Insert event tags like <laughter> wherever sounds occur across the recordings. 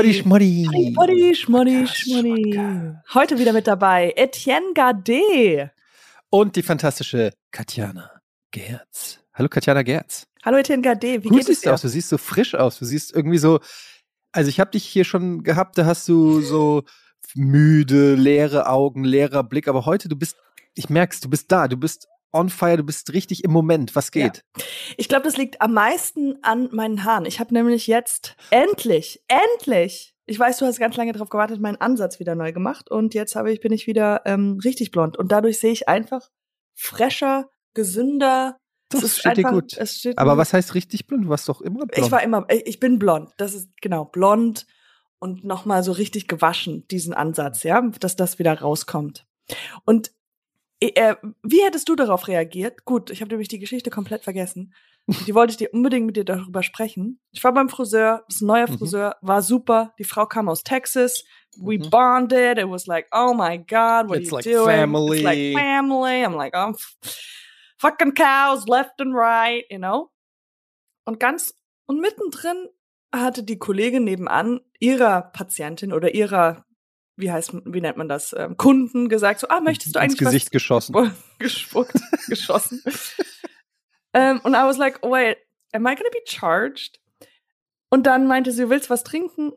Schmoddy! Hey, Poddy Schmoddy Schmoddy. Heute wieder mit dabei Etienne Gade. Und die fantastische Katjana Gerz. Hallo Katjana Gerz. Hallo Etienne Gade, wie Gut geht es siehst du dir? aus, du siehst so frisch aus, du siehst irgendwie so, also ich habe dich hier schon gehabt, da hast du so müde, leere Augen, leerer Blick, aber heute, du bist, ich merk's, du bist da, du bist on fire, du bist richtig im Moment, was geht? Ich glaube, das liegt am meisten an meinen Haaren. Ich habe nämlich jetzt endlich, endlich, ich weiß, du hast ganz lange darauf gewartet, meinen Ansatz wieder neu gemacht und jetzt habe ich, bin ich wieder ähm, richtig blond und dadurch sehe ich einfach fresher, gesünder. Das Es ist steht dir einfach- gut. Es steht Aber was heißt richtig blond? Du warst doch immer blond. Ich war immer, ich ich bin blond. Das ist genau blond und nochmal so richtig gewaschen, diesen Ansatz, ja, dass das wieder rauskommt. Und äh, wie hättest du darauf reagiert? Gut, ich habe nämlich die Geschichte komplett vergessen. Die wollte ich dir unbedingt mit dir darüber sprechen. Ich war beim Friseur, das ist ein neuer Mhm. Friseur, war super. Die Frau kam aus Texas. We Mhm. bonded. It was like, oh my God, what It's are like you doing? family. It's like family. I'm like, oh, fucking cows left and right, you know? Und ganz, und mittendrin hatte die Kollegin nebenan ihrer Patientin oder ihrer, wie heißt, wie nennt man das, ähm, Kunden gesagt, so, ah, möchtest du ins eigentlich Gesicht geschossen. was <laughs> gespuckt, geschossen? ähm, und I was like, wait, am I gonna be charged? Und dann meinte sie, du willst was trinken?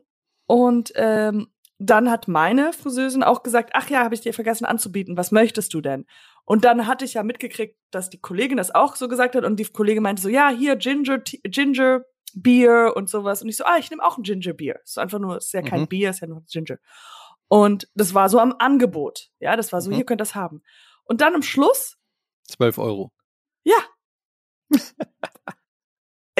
Und ähm, dann hat meine Friseurin auch gesagt, ach ja, habe ich dir vergessen anzubieten, was möchtest du denn? Und dann hatte ich ja mitgekriegt, dass die Kollegin das auch so gesagt hat und die Kollegin meinte so, ja, hier Ginger, Ginger Beer und sowas. Und ich so, ah, ich nehme auch ein Ginger Beer. Ist einfach nur, ist ja kein Mhm. Bier, ist ja nur Ginger. Und das war so am Angebot. Ja, das war so, Mhm. hier könnt ihr das haben. Und dann am Schluss, 12 Euro. ja. <laughs>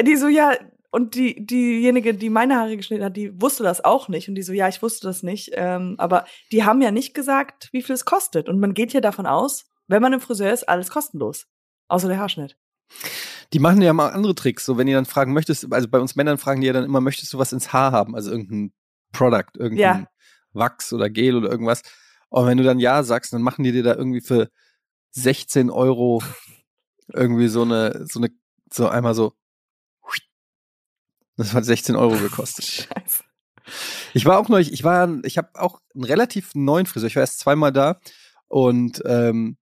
die so, ja, und die, diejenige, die meine Haare geschnitten hat, die wusste das auch nicht. Und die so, ja, ich wusste das nicht. Ähm, aber die haben ja nicht gesagt, wie viel es kostet. Und man geht hier davon aus, wenn man im Friseur ist, alles kostenlos. Außer der Haarschnitt. Die machen ja mal andere Tricks. So, wenn die dann fragen, möchtest also bei uns Männern fragen die ja dann immer, möchtest du was ins Haar haben? Also irgendein Product, irgendein Ja. Wachs oder Gel oder irgendwas. Und wenn du dann Ja sagst, dann machen die dir da irgendwie für 16 Euro irgendwie so eine, so eine, so einmal so. Das hat 16 Euro gekostet. <laughs> Scheiße. Ich war auch neulich, ich war, ich habe auch einen relativ neuen Friseur. Ich war erst zweimal da und ähm,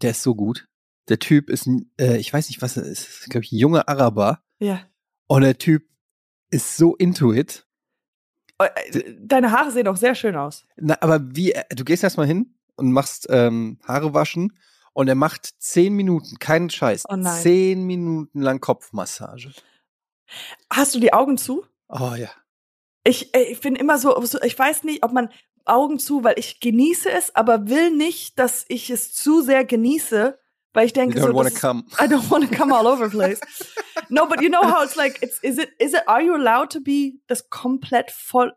der ist so gut. Der Typ ist, ein, äh, ich weiß nicht, was er ist, glaube ich, ein junger Araber. Ja. Und der Typ ist so into it. Äh, Deine Haare sehen auch sehr schön aus. Na, aber wie, äh, du gehst erstmal hin und machst ähm, Haare waschen und er macht zehn Minuten, keinen Scheiß, Oh zehn Minuten lang Kopfmassage. Hast du die Augen zu? Oh ja. Ich, äh, ich bin immer so, so, ich weiß nicht, ob man Augen zu, weil ich genieße es, aber will nicht, dass ich es zu sehr genieße, weil ich You denke don't so, wanna das ist, come. <laughs> I don't want to come all over the place. <laughs> no, but you know how it's like, it's, is it, is it, are you allowed to be das komplett voll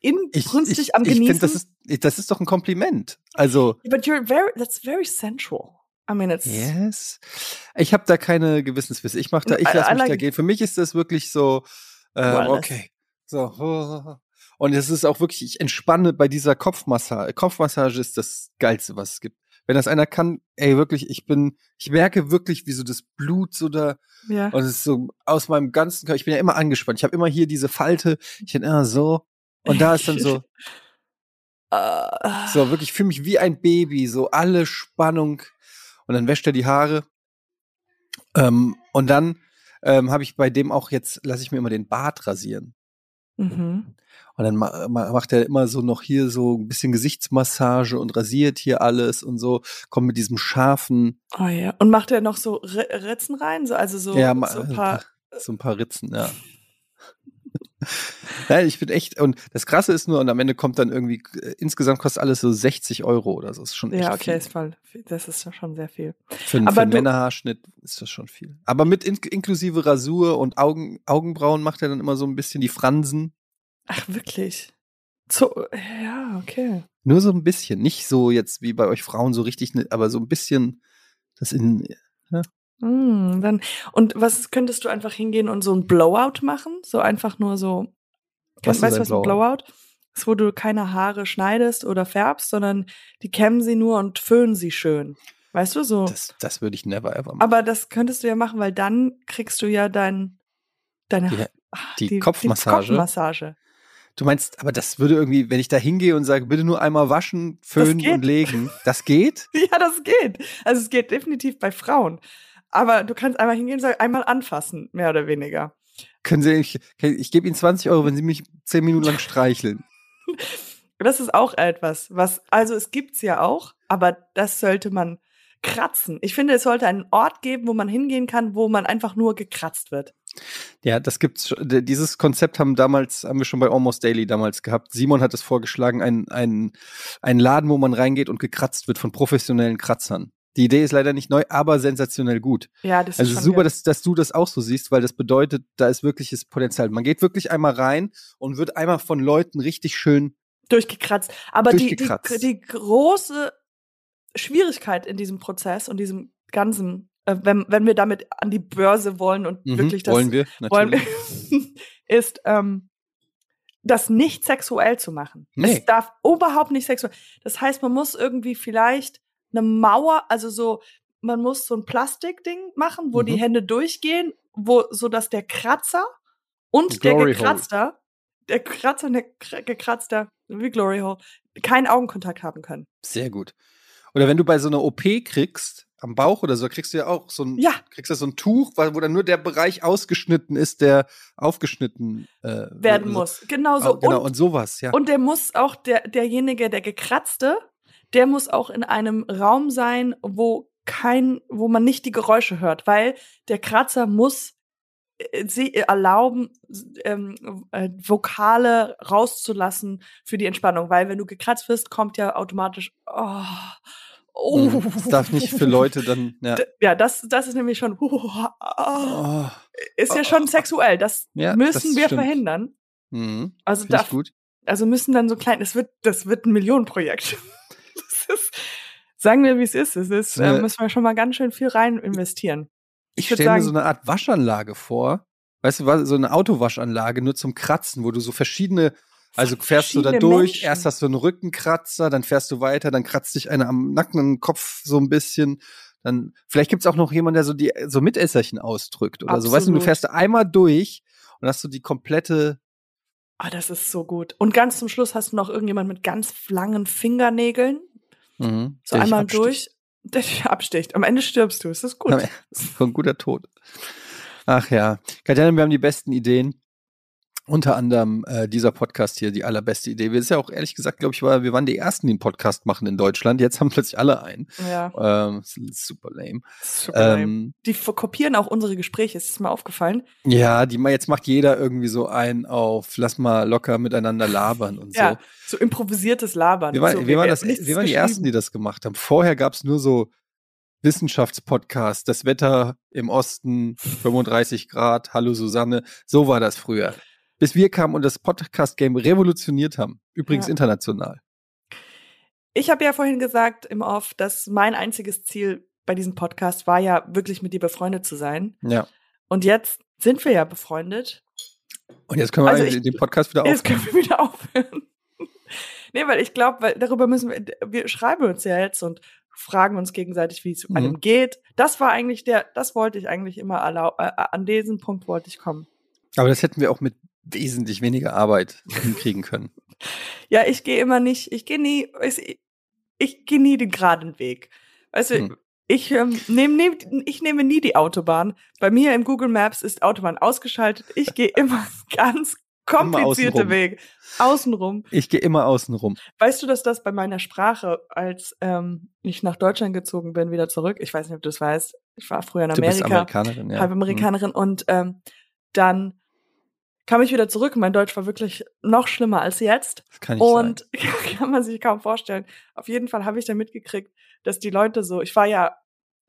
Ich, inbrünstig ich, am ich Genießen? finde, das ist, das ist doch ein Kompliment. Also, but you're very, that's very sensual. I mean, it's, Yes. Ich habe da keine Gewissenswisse. Ich mach da, ich I- lasse I mich da like- gehen. Für mich ist das wirklich so, äh, Wellness. okay. So. Und es ist auch wirklich, ich entspanne bei dieser Kopfmassage. Kopfmassage ist das Geilste, was es gibt. Wenn das einer kann, ey, wirklich, ich bin, ich merke wirklich, wie so das Blut so da, ja. und es ist so aus meinem ganzen Körper, ich bin ja immer angespannt. Ich habe immer hier diese Falte, ich bin immer so, und da ist dann so, Äh, <laughs> so wirklich, ich fühle mich wie ein Baby, so alle Spannung. Und dann wäscht er die Haare. Ähm, und dann ähm, habe ich bei dem auch jetzt, lasse ich mir immer den Bart rasieren. Mhm. Und dann ma ma macht er immer so noch hier so ein bisschen Gesichtsmassage und rasiert hier alles und so, kommt mit diesem scharfen, Oh ja. Und macht er noch so R Ritzen rein? So, also so, ja, so ein paar. so ein paar Ritzen, ja. <laughs> Nein, ich bin echt, und das Krasse ist nur, und am Ende kommt dann irgendwie, äh, insgesamt kostet alles so 60 Euro oder so. Das ist schon echt Ja, okay, viel. ist voll. Das ist ja schon sehr viel. Für, einen- Aber für einen Männerhaarschnitt ist das schon viel. Aber mit in, inklusive Rasur und Augen, Augenbrauen macht er dann immer so ein bisschen die Fransen. Ach, wirklich? So, ja, okay. Nur so ein bisschen. Nicht so jetzt wie bei euch Frauen so richtig, ne- aber so ein bisschen das in. Mm, dann, und was könntest du einfach hingehen und so ein Blowout machen? So einfach nur so. Was weißt du, was ein Blowout? ist, wo du keine Haare schneidest oder färbst, sondern die kämmen sie nur und föhnen sie schön. Weißt du, so. Das, das würde ich never ever machen. Aber das könntest du ja machen, weil dann kriegst du ja dein, deine, Ja. Die, die Kopfmassage. Die Kopfmassage. Du meinst, aber das würde irgendwie, wenn ich da hingehe und sage, bitte nur einmal waschen, föhnen und legen, das geht? <laughs> Ja, das geht. Also es geht definitiv bei Frauen. Aber du kannst einmal hingehen und sagen, einmal anfassen, mehr oder weniger. Können Sie, ich, ich gebe Ihnen 20 Euro, wenn Sie mich zehn Minuten lang <laughs> streicheln. Das ist auch etwas, was, also es gibt's ja auch, aber das sollte man kratzen. Ich finde, es sollte einen Ort geben, wo man hingehen kann, wo man einfach nur gekratzt wird. Ja, das gibt's. Dieses Konzept haben damals, haben wir schon bei Almost Daily damals gehabt. Simon hat es vorgeschlagen, ein, ein, ein Laden, wo man reingeht und gekratzt wird von professionellen Kratzern. Die Idee ist leider nicht neu, aber sensationell gut. Ja, das Also ist super, dass, dass du das auch so siehst, weil das bedeutet, da ist wirkliches Potenzial. Man geht wirklich einmal rein und wird einmal von Leuten richtig schön. durchgekratzt. Aber die, die, Durchgekratzt. die große Schwierigkeit in diesem Prozess und diesem ganzen, äh, wenn, wenn wir damit an die Börse wollen und Mhm, wirklich das wollen wir wollen natürlich. wir, <laughs> ist, ähm, das nicht sexuell zu machen. Nee. Es darf überhaupt nicht sexuell. Das heißt, man muss irgendwie vielleicht eine Mauer, also so, man muss so ein Plastikding machen, wo die Mhm. Hände durchgehen, wo, so dass der Kratzer und Glory der Hole. Gekratzter, der Kratzer und der Kr- Gekratzter, wie Glory Hole, keinen Augenkontakt haben können. Sehr gut. Oder wenn du bei so einer OP kriegst, am Bauch oder so, kriegst du ja auch so ein, Ja. kriegst du so ein Tuch, wo dann nur der Bereich ausgeschnitten ist, der aufgeschnitten äh, Werden also- muss. Genau so. Au- genau, und und, sowas, ja. Und der muss auch, der, derjenige, der gekratzte, der muss auch in einem Raum sein, wo kein, wo man nicht die Geräusche hört, weil der Kratzer muss äh, sie erlauben, ähm, äh, Vokale rauszulassen für die Entspannung, weil wenn du gekratzt wirst, kommt ja automatisch, oh, oh. Mhm. Das darf nicht für Leute dann, <laughs> ja. Ja, das, das ist nämlich schon, oh, <laughs> Oh, ist ja schon sexuell. Das Ja, müssen das wir stimmt. verhindern. mhm. Also Finde da, ich gut. also müssen dann so klein, das wird, das wird ein Millionenprojekt. Ist, sagen wir, wie es ist. Es ist, So äh, müssen wir schon mal ganz schön viel rein investieren. Ich würd stelle mir so eine Art Waschanlage vor. Weißt du, so eine Autowaschanlage nur zum Kratzen, wo du so verschiedene, also fährst du da durch, Menschen. erst hast du einen Rückenkratzer, dann fährst du weiter, dann kratzt dich einer am Nacken, am Kopf so ein bisschen. Dann, vielleicht gibt's auch noch jemanden, der so die so Mitesserchen ausdrückt oder so. Weißt du, du Absolut. fährst einmal durch und hast du die komplette. Ah, das ist so gut. Und ganz zum Schluss hast du noch irgendjemand mit ganz langen Fingernägeln, Mhm, so einmal durch, <laughs> der dich absticht. Am Ende stirbst du. Es ist gut. Ja, Das ist ein guter Tod. Ach ja. Katjana, wir haben die besten Ideen. Unter anderem äh, dieser Podcast hier, die allerbeste Idee. Wir ist ja auch ehrlich gesagt, glaube ich, war, wir waren die ersten, die einen Podcast machen in Deutschland. Jetzt haben plötzlich alle einen. Ja, Ähm, das ist super lame. super lame. Ähm, Die kopieren auch unsere Gespräche. Ist mal aufgefallen? ja, die jetzt macht jeder irgendwie so ein auf, lass mal locker miteinander labern und <laughs> so. Ja, so improvisiertes Labern. Wir waren, so, wir waren, das, nichts wir waren die Ersten, die das gemacht haben. Vorher gab es nur so Wissenschaftspodcasts, das Wetter im Osten, <laughs> 35 Grad, hallo Susanne, so war das früher. Bis wir kamen und das Podcast-Game revolutioniert haben. Übrigens Ja. international. Ich habe ja vorhin gesagt im Off, dass mein einziges Ziel bei diesem Podcast war ja wirklich mit dir befreundet zu sein. Ja. Und jetzt sind wir ja befreundet. Und jetzt können wir Also eigentlich ich- den Podcast wieder Jetzt aufnehmen. können wir wieder aufhören. <laughs> nee, weil ich glaube, weil darüber müssen wir, wir schreiben uns ja jetzt und fragen uns gegenseitig, wie es Mhm. einem geht. Das war eigentlich der, das wollte ich eigentlich immer erlau äh, an diesen Punkt wollte ich kommen. Aber das hätten wir auch mit wesentlich weniger Arbeit hinkriegen können. Ja, ich gehe immer nicht, ich gehe nie, ich, ich gehe nie den geraden Weg. Weißt du, Hm. ich, ähm, nehm, nehm, ich nehme nie die Autobahn. Bei mir im Google Maps ist Autobahn ausgeschaltet. Ich gehe <laughs> immer ganz komplizierte außenrum. Wege. Außenrum. Ich gehe immer außen rum. Weißt du, dass das bei meiner Sprache, als ähm, ich nach Deutschland gezogen bin, wieder zurück, ich weiß nicht, ob du das weißt, ich war früher in Du bist Amerika, Amerikanerin, ja. halb Amerikanerin und ähm, dann kam ich wieder zurück. Mein Deutsch war wirklich noch schlimmer als jetzt. Das kann sein. Und <laughs> kann man sich kaum vorstellen. Auf jeden Fall habe ich dann mitgekriegt, dass die Leute so, ich war ja,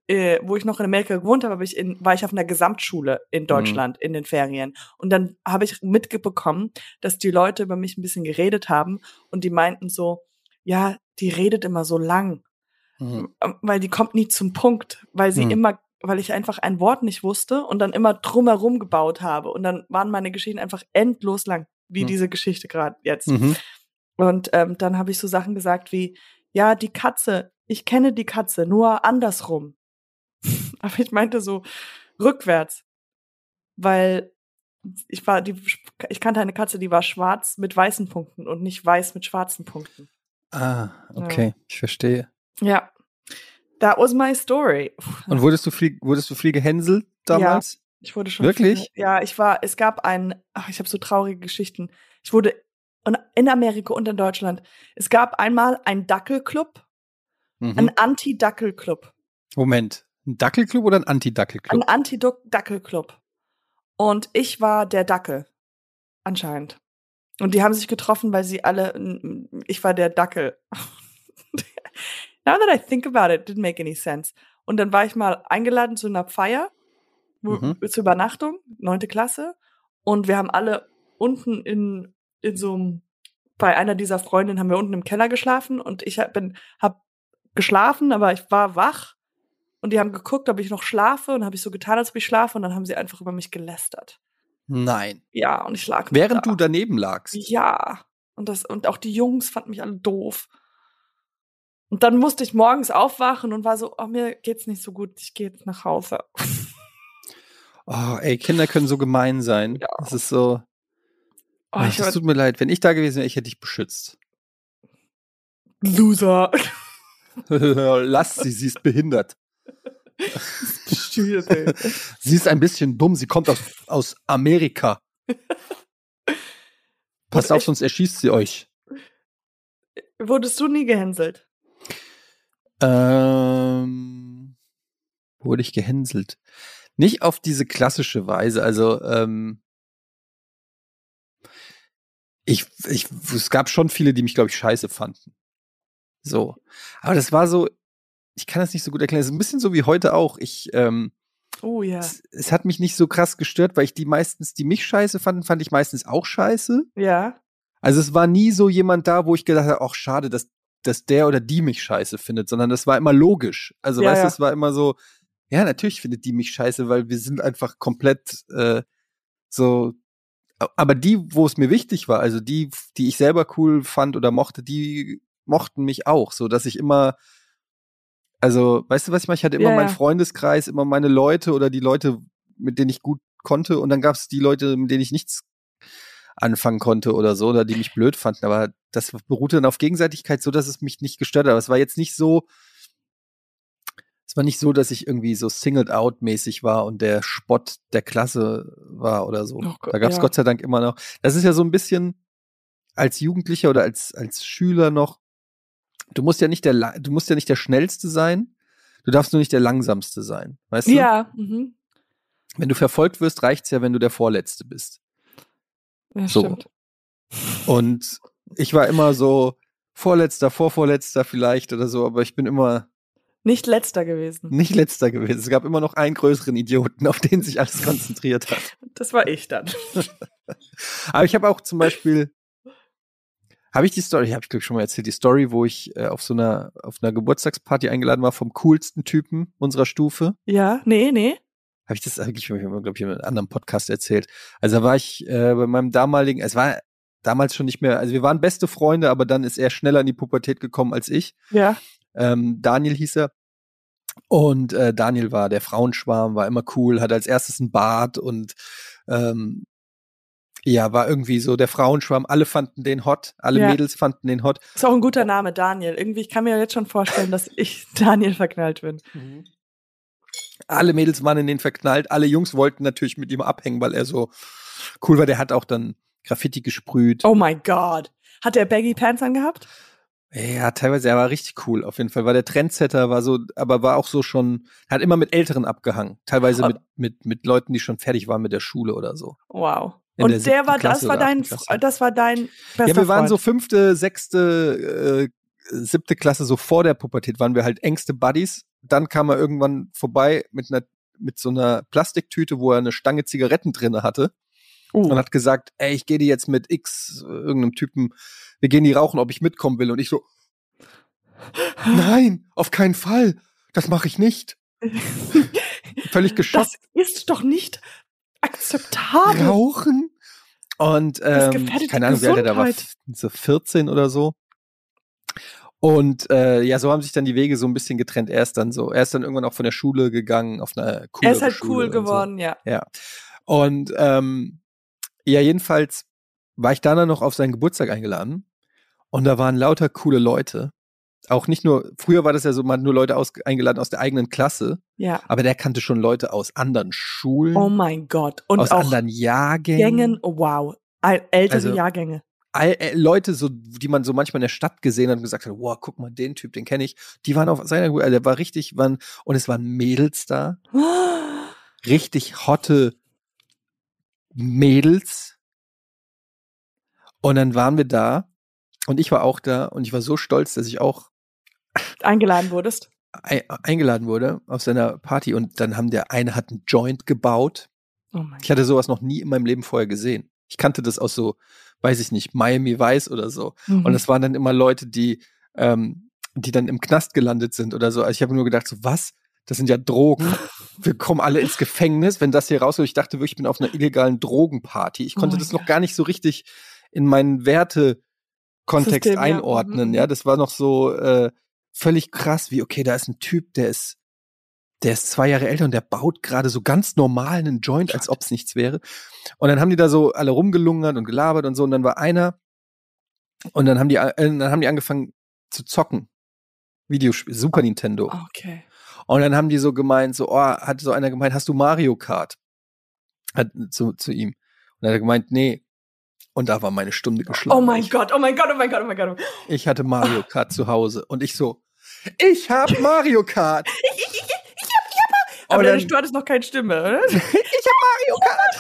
äh, wo ich noch in Amerika gewohnt habe, hab ich in, war ich auf einer Gesamtschule Mhm. in Deutschland in den Ferien. Und dann habe ich mitbekommen, dass die Leute über mich ein bisschen geredet haben und die meinten so, ja, die redet immer so lang, Mhm. ähm, weil die kommt nie zum Punkt, weil sie Hm. immer, weil ich einfach ein Wort nicht wusste und dann immer drumherum gebaut habe. Und dann waren meine Geschichten einfach endlos lang, wie Hm. diese Geschichte gerade jetzt. Mhm. Und ähm, dann habe ich so Sachen gesagt wie, ja, die Katze, ich kenne die Katze, nur andersrum. <laughs> Aber ich meinte so rückwärts, weil ich war die ich kannte eine Katze, die war schwarz mit weißen Punkten und nicht weiß mit schwarzen Punkten. Ah, okay, ja. ich verstehe. Ja. That was my story. Und wurdest du viel wurdest du viel gehänselt damals? Ja, ich wurde schon Wirklich? Viel, ja, ich war es gab ein ach, ich habe so traurige Geschichten. Ich wurde in Amerika und in Deutschland. Es gab einmal einen Dackelclub, mhm. ein Anti-Dackelclub. Moment, ein Dackelclub oder ein Anti-Dackelclub? Ein Anti-Dackelclub. Und ich war der Dackel. Anscheinend. Und die haben sich getroffen, weil sie alle, ich war der Dackel. <laughs> Now that I think about it, didn't make any sense. Und dann war ich mal eingeladen zu einer Feier, mhm. zur Übernachtung, neunte Klasse. Und wir haben alle unten in, in so einem, bei einer dieser Freundinnen haben wir unten im Keller geschlafen und ich hab, bin, hab geschlafen, aber ich war wach und die haben geguckt, ob ich noch schlafe und habe ich so getan, als ob ich schlafe und dann haben sie einfach über mich gelästert. Nein. Ja, und ich lag Während da. du daneben lagst. Ja. Und das und auch die Jungs fanden mich alle doof. Und dann musste ich morgens aufwachen und war so, oh, mir geht's nicht so gut, ich gehe jetzt nach Hause. Oh, ey, Kinder können so gemein sein. Ja. Das ist so. Oh, Ach, es tut mir leid, wenn ich da gewesen wäre, ich hätte dich beschützt. Loser. <laughs> Lass sie, sie ist behindert. <laughs> sie ist ein bisschen dumm, sie kommt aus, aus Amerika. <laughs> Passt auf, sonst erschießt sie euch. Wurdest du nie gehänselt? Ähm, wurde ich gehänselt? Nicht auf diese klassische Weise. Also, ähm, ich, ich, es gab schon viele, die mich, glaube ich, scheiße fanden. So. Aber das war so, ich kann das nicht so gut erklären. Es ist ein bisschen so wie heute auch. Ich, ähm, oh ja. Es, es, hat mich nicht so krass gestört, weil ich die meistens, die mich scheiße fanden, fand ich meistens auch scheiße. Ja. Also es war nie so jemand da, wo ich gedacht habe, ach schade, dass, dass der oder die mich scheiße findet, sondern das war immer logisch. Also ja, weißt du, ja. es war immer so, ja, natürlich findet die mich scheiße, weil wir sind einfach komplett äh, so. Aber die, wo es mir wichtig war, also die, die ich selber cool fand oder mochte, die mochten mich auch, so dass ich immer also, weißt du, was ich meine? Ich hatte immer ja, meinen Freundeskreis, immer meine Leute oder die Leute, mit denen ich gut konnte. Und dann gab es die Leute, mit denen ich nichts anfangen konnte oder so, oder die mich blöd fanden. Aber das beruhte dann auf Gegenseitigkeit, so dass es mich nicht gestört hat. Aber es war jetzt nicht so, es war nicht so, dass ich irgendwie so singled out mäßig war und der Spott der Klasse war oder so. Oh Gott, da gab es ja. Gott sei Dank immer noch. Das ist ja so ein bisschen als Jugendlicher oder als, als Schüler noch du musst ja nicht der, du musst ja nicht der schnellste sein. Du darfst nur nicht der langsamste sein, weißt du? Ja. Mhm. Wenn du verfolgt wirst, reicht's ja, wenn du der Vorletzte bist. Ja, so. stimmt. Und ich war immer so Vorletzter, Vorvorletzter vielleicht oder so, aber ich bin immer nicht letzter gewesen. Nicht letzter gewesen. Es gab immer noch einen größeren Idioten, auf den sich alles konzentriert hat. Das war ich dann. <laughs> aber ich habe auch zum Beispiel habe ich die Story, habe ich glaube schon mal erzählt, die Story, wo ich äh, auf so einer auf einer Geburtstagsparty eingeladen war vom coolsten Typen unserer Stufe? Ja, nee, nee. Habe ich das eigentlich, glaube ich, in einem anderen Podcast erzählt. Also da war ich äh, bei meinem damaligen, es war damals schon nicht mehr, also wir waren beste Freunde, aber dann ist er schneller in die Pubertät gekommen als ich. Ja. Ähm, Daniel hieß er. Und äh, Daniel war der Frauenschwarm, war immer cool, hat als erstes ein Bart und ähm, ja, war irgendwie so der Frauenschwarm. Alle fanden den hot. Alle ja. Mädels fanden den hot. Ist auch ein guter Name, Daniel. Irgendwie, ich kann mir jetzt schon vorstellen, dass ich <laughs> Daniel verknallt bin. Mhm. Alle Mädels waren in den verknallt. Alle Jungs wollten natürlich mit ihm abhängen, weil er so cool war. Der hat auch dann Graffiti gesprüht. Oh mein Gott. Hat er Baggy Pants angehabt? Ja, teilweise, er war richtig cool. Auf jeden Fall war der Trendsetter, war so, aber war auch so schon, hat immer mit Älteren abgehangen. Teilweise oh. mit, mit, mit Leuten, die schon fertig waren mit der Schule oder so. Wow. Und der, der war, Klasse das war dein, das war dein bester Ja, wir waren Freund. so fünfte, sechste, äh, siebte Klasse, so vor der Pubertät waren wir halt engste Buddies. Dann kam er irgendwann vorbei mit einer, mit so einer Plastiktüte, wo er eine Stange Zigaretten drinne hatte. Uh. Und hat gesagt, ey, ich gehe die jetzt mit X, irgendeinem Typen, wir gehen die rauchen, ob ich mitkommen will. Und ich so, nein, auf keinen Fall. Das mache ich nicht. <laughs> Völlig geschockt. Das ist doch nicht akzeptabel. Rauchen? Und ähm, keine Ahnung, wie alt er da war, so 14 oder so. Und äh, ja, so haben sich dann die Wege so ein bisschen getrennt. Er ist dann so, er ist dann irgendwann auch von der Schule gegangen auf eine coole Er ist halt Schule cool geworden, so. ja. Ja. Und ähm, Ja, jedenfalls war ich dann noch auf seinen Geburtstag eingeladen und da waren lauter coole Leute. Auch nicht nur, früher war das ja so, man hat nur Leute aus, eingeladen aus der eigenen Klasse, Ja. aber der kannte schon Leute aus anderen Schulen, Oh mein Gott. Und aus auch anderen Jahrgängen. Gängen, wow. Ältere Also- Jahrgänge. All, äh, Leute, so, die man so manchmal in der Stadt gesehen hat und gesagt hat, wow, guck mal, den Typ, den kenne ich. Die waren auf seiner, also der war richtig, waren, und es waren Mädels da, <gasps> richtig hotte Mädels. Und dann waren wir da und ich war auch da und ich war so stolz, dass ich auch Eingeladen wurdest. <laughs> ei- eingeladen wurde auf seiner Party und dann haben der eine hat einen Joint gebaut. Oh Ich hatte sowas noch nie in meinem Leben vorher gesehen. Ich kannte das aus so, weiß ich nicht, Miami Vice oder so. Mhm. Und es waren dann immer Leute, die, ähm, die dann im Knast gelandet sind oder so. Also ich habe nur gedacht, so was? Das sind ja Drogen. <laughs> Wir kommen alle ins Gefängnis, wenn das hier rauskommt. Ich dachte wirklich, ich bin auf einer illegalen Drogenparty. Ich Oh konnte mein das noch Gott. gar nicht so richtig in meinen Wertekontext System, ja. einordnen. Mhm. Ja, das war noch so äh, völlig krass, wie, okay, da ist ein Typ, der ist, der ist zwei Jahre älter und der baut gerade so ganz normal einen Joint, als ob es nichts wäre. Und dann haben die da so alle rumgelungert und gelabert und so. Und dann war einer, und dann haben die, äh, dann haben die angefangen zu zocken. Videospiel, Super Nintendo. Okay. Und dann haben die so gemeint, so, oh, hat so einer gemeint, hast du Mario Kart? Hat, zu, zu ihm. Und dann hat er gemeint, nee. Und da war meine Stunde geschlagen. Oh mein Gott, oh mein Gott, oh mein Gott, oh mein Gott. Ich hatte Mario Kart zu Hause und ich so, ich hab <laughs> Mario Kart. <laughs> Aber dann- du hattest noch keine Stimme, oder? <laughs> ich hab Mario Kart.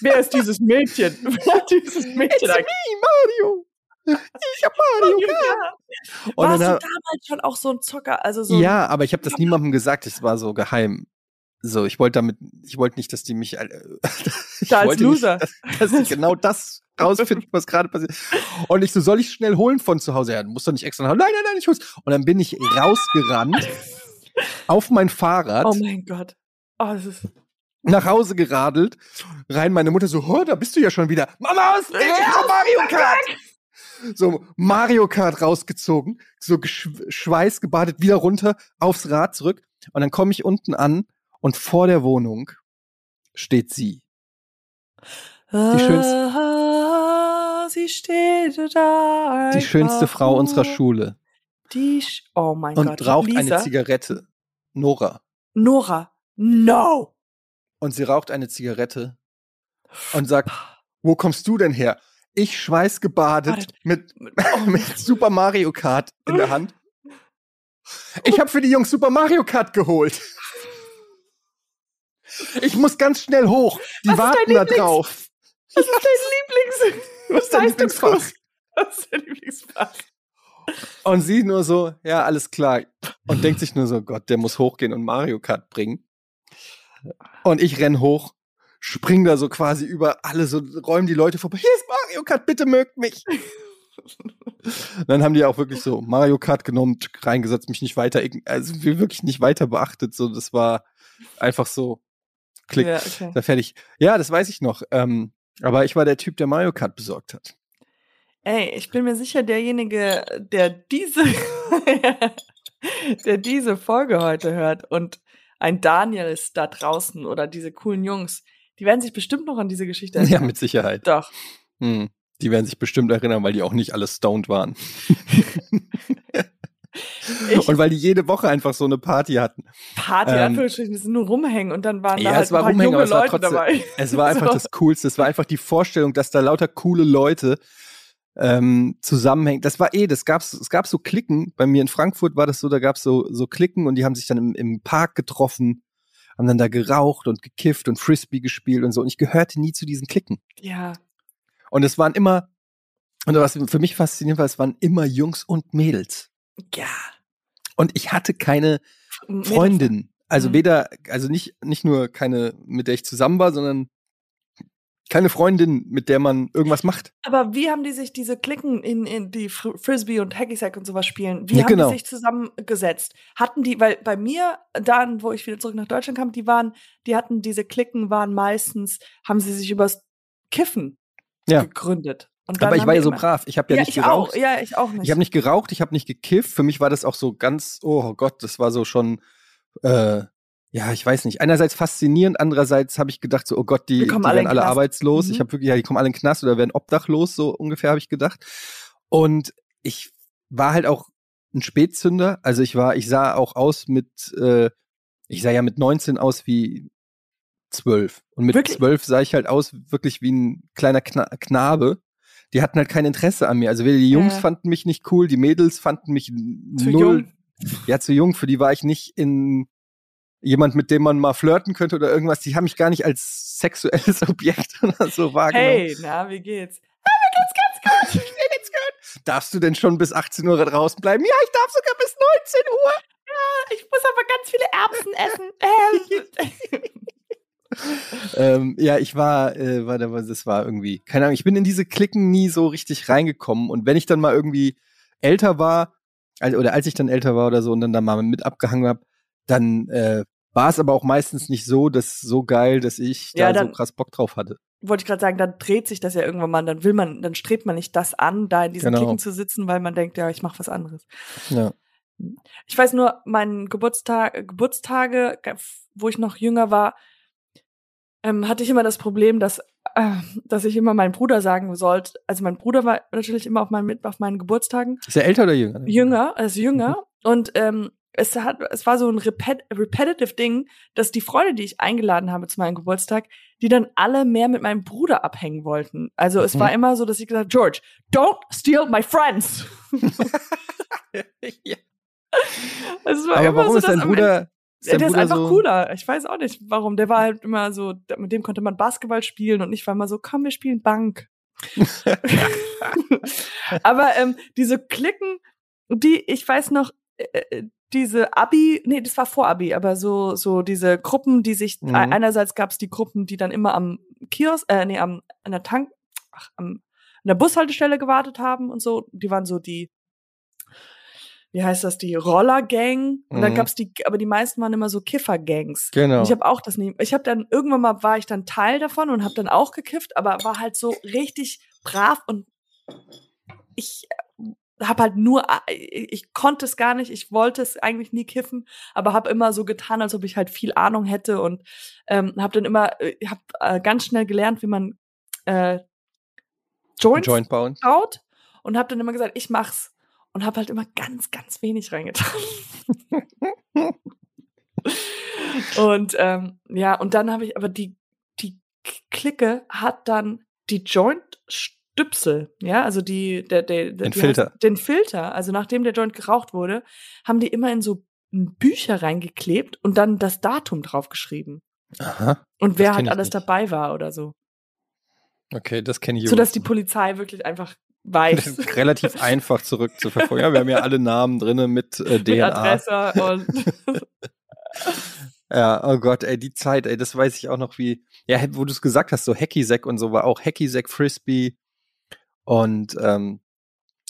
Wer ist dieses Mädchen? <laughs> Wer hat dieses It's Mädchen me, Mario. Ich hab Mario Kart. Ja. Und Warst dann du damals schon auch so ein Zocker? Also so ja, aber ich habe das niemandem gesagt. Es war so geheim. So, ich wollte damit, ich wollte nicht, dass die mich, äh, <laughs> ich Da als Loser. Nicht, dass, dass ich genau das rausfinden, was gerade passiert. Und ich so, soll ich schnell holen von zu Hause? Ja, du musst doch nicht extra nach Hause. Nein, nein, nein, ich hol's. Und dann bin ich rausgerannt auf mein Fahrrad, Oh mein Gott. Oh, das ist. nach Hause geradelt, rein meine Mutter so, oh, da bist du ja schon wieder. Mama, geht? Ich hab Mario Kart. So Mario Kart rausgezogen, so schweißgebadet, wieder runter, aufs Rad zurück. Und dann komme ich unten an und vor der Wohnung steht sie. Die schönste- Ah, sie steht da. Die schönste Frau unserer. Schule. Die Sch oh mein Und Gott. raucht Lisa? eine Zigarette. Nora. Nora. No. Und sie raucht eine Zigarette und sagt, wo kommst du denn her? Ich schweißgebadet mit, Oh <laughs> mit Super Mario Kart in der Hand. Ich habe für die Jungs Super Mario Kart geholt. Ich muss ganz schnell hoch. Die Was warten da drauf. Was ist dein Lieblings? Was ist dein? Lieblingsfach? Was ist dein Lieblingsfach? Und sie nur so, ja, alles klar. Und denkt sich nur so, Gott, der muss hochgehen und Mario Kart bringen. Und ich renn hoch, spring da so quasi über alle, so räumen die Leute vorbei. Hier ist Mario Kart, bitte mögt mich. Dann haben die auch wirklich so Mario Kart genommen, reingesetzt, mich nicht weiter, also wirklich nicht weiter beachtet. So, das war einfach so klick, Ja, okay. da fertig. Ja, das weiß ich noch. Ähm, aber ich war der Typ, der Mario Kart besorgt hat. Ey, ich bin mir sicher, derjenige, der diese, <laughs> der diese Folge heute hört und ein Daniel ist da draußen oder diese coolen Jungs, die werden sich bestimmt noch an diese Geschichte Ja, erinnern. mit Sicherheit. Doch. Hm. Die werden sich bestimmt erinnern, weil die auch nicht alle stoned waren. <laughs> Ich, Und weil die jede Woche einfach so eine Party hatten. Party, ähm, Anführungsstrichen, das sind nur rumhängen und dann waren Ja, da halt es war ein paar rumhängen, junge Leute trotzdem- dabei. Es war <laughs> einfach So. das Coolste. Es war einfach die Vorstellung, dass da lauter coole Leute ähm, zusammenhängen. Das war eh, das gab's, es gab so Klicken. Bei mir in Frankfurt war das so, da gab's so, so Klicken und die haben sich dann im, im Park getroffen, haben dann da geraucht und gekifft und Frisbee gespielt und so. Und ich gehörte nie zu diesen Klicken. Ja. Und es waren immer, und was für mich faszinierend war, es waren immer Jungs und Mädels. Ja. Und ich hatte keine Mädels- Freundin. Also Mhm. weder, also nicht, nicht nur keine, mit der ich zusammen war, sondern keine Freundin, mit der man irgendwas macht. Aber wie haben die sich diese Klicken in, in die Fr- Frisbee und Hacky Sack und sowas spielen? Wie Ja, haben genau. die sich zusammengesetzt? Hatten die, weil bei mir, dann, wo ich wieder zurück nach Deutschland kam, die waren, die hatten diese Klicken, waren meistens, haben sie sich übers Kiffen Ja. gegründet. Aber ich war ja so brav. Ich habe ja, Ja, nicht ich geraucht. auch. Ja, ich auch nicht. Ich habe nicht geraucht, ich habe nicht gekifft. Für mich war das auch so ganz, oh Gott, das war so schon, äh, ja, ich weiß nicht. Einerseits faszinierend, andererseits habe ich gedacht, so, oh Gott, die, Die alle werden alle arbeitslos. Mhm. Ich habe wirklich, ja, die kommen alle in den Knast oder werden obdachlos, so ungefähr habe ich gedacht. Und ich war halt auch ein Spätzünder. Also ich war, ich sah auch aus mit, äh, ich sah ja mit 19 aus wie 12. Und mit Wirklich? 12 sah ich halt aus wirklich wie ein kleiner Kna Knabe. Die hatten halt kein Interesse an mir. Also die Jungs Ja. fanden mich nicht cool, die Mädels fanden mich Zu null. jung. Ja, zu jung. Für die war ich nicht in jemand, mit dem man mal flirten könnte oder irgendwas. Die haben mich gar nicht als sexuelles <laughs> Objekt oder so wahrgenommen. Hey, na, wie geht's? Ah, mir geht's ganz gut. <laughs> Mir geht's gut. Darfst du denn schon bis 18 Uhr draußen bleiben? Ja, ich darf sogar bis 19 Uhr. Ich muss aber ganz viele Erbsen essen. Ähm. <laughs> ähm, ja, ich war, äh, warte, was das war irgendwie, keine Ahnung, ich bin in diese Klicken nie so richtig reingekommen. Und wenn ich dann mal irgendwie älter war, also, oder als ich dann älter war oder so und dann da mal mit abgehangen habe, dann äh, war es aber auch meistens nicht so, dass so geil, dass ich Ja, da so krass Bock drauf hatte. Wollte ich gerade sagen, dann dreht sich das ja irgendwann mal. Dann will man, dann strebt man nicht das an, da in diesen Genau. Klicken zu sitzen, weil man denkt, ja, ich mache was anderes. Ja. Ich weiß nur, meinen Geburtstag, Geburtstage, wo ich noch jünger war, ähm, hatte ich immer das Problem, dass, äh, dass ich immer meinem Bruder sagen sollte, also mein Bruder war natürlich immer auf meinen, auf meinen Geburtstagen Ist er älter oder jünger? jünger, also jünger und ähm, es hat, es war so ein repet repetitive Ding, dass die Freunde, die ich eingeladen habe zu meinem Geburtstag, die dann alle mehr mit meinem Bruder abhängen wollten. Also es Mhm. war immer so, dass ich gesagt, George, don't steal my friends. <laughs> ja. Es war Aber immer warum so, ist dein Bruder, ist dein der ist einfach so, cooler. Ich weiß auch nicht, warum. Der war halt immer so, mit dem konnte man Basketball spielen und ich war immer so, komm, wir spielen Bank. <laughs> <laughs> Aber ähm, diese Klicken, die, ich weiß noch, äh, äh, diese Abi, nee, das war vor Abi, aber so, so diese Gruppen, die sich, Mhm. einerseits gab es die Gruppen, die dann immer am Kiosk, äh, nee, am, an der Tank, ach, am, an der Bushaltestelle gewartet haben und so, die waren so die, wie heißt das, die Roller-Gang. Und dann Mhm. gab's die, aber die meisten waren immer so Kiffer-Gangs. Genau. Und ich habe auch das nie. Ich habe dann irgendwann mal war ich dann Teil davon und habe dann auch gekifft, aber war halt so richtig brav und ich habe halt nur ich, konnte es gar nicht, ich wollte es eigentlich nie kiffen, aber habe immer so getan, als ob ich halt viel Ahnung hätte und ähm, habe dann immer habe äh, ganz schnell gelernt, wie man äh, Joints Joint baut und habe dann immer gesagt, ich mach's und habe halt immer ganz ganz wenig reingetan. <laughs> und ähm, ja, und dann habe ich aber die die Clique hat dann die Joint Stüpsel, ja, also die der der, Den wie Filter. heißt- den Filter, also nachdem der Joint geraucht wurde, haben die immer in so Bücher reingeklebt und dann das Datum draufgeschrieben Aha. und wer halt alles nicht. dabei war oder so, Okay, das kenne ich so dass die. Polizei wirklich einfach weiß. <laughs> relativ einfach zurückzuverfolgen. Ja, wir haben ja alle Namen drinne mit äh, <laughs> mit DNA. Adresse und <laughs> Ja, oh Gott, ey, die Zeit, ey, das weiß ich auch noch wie, ja, wo du es gesagt hast, so Hacky-Sack und so war auch Hacky-Sack Frisbee und ähm,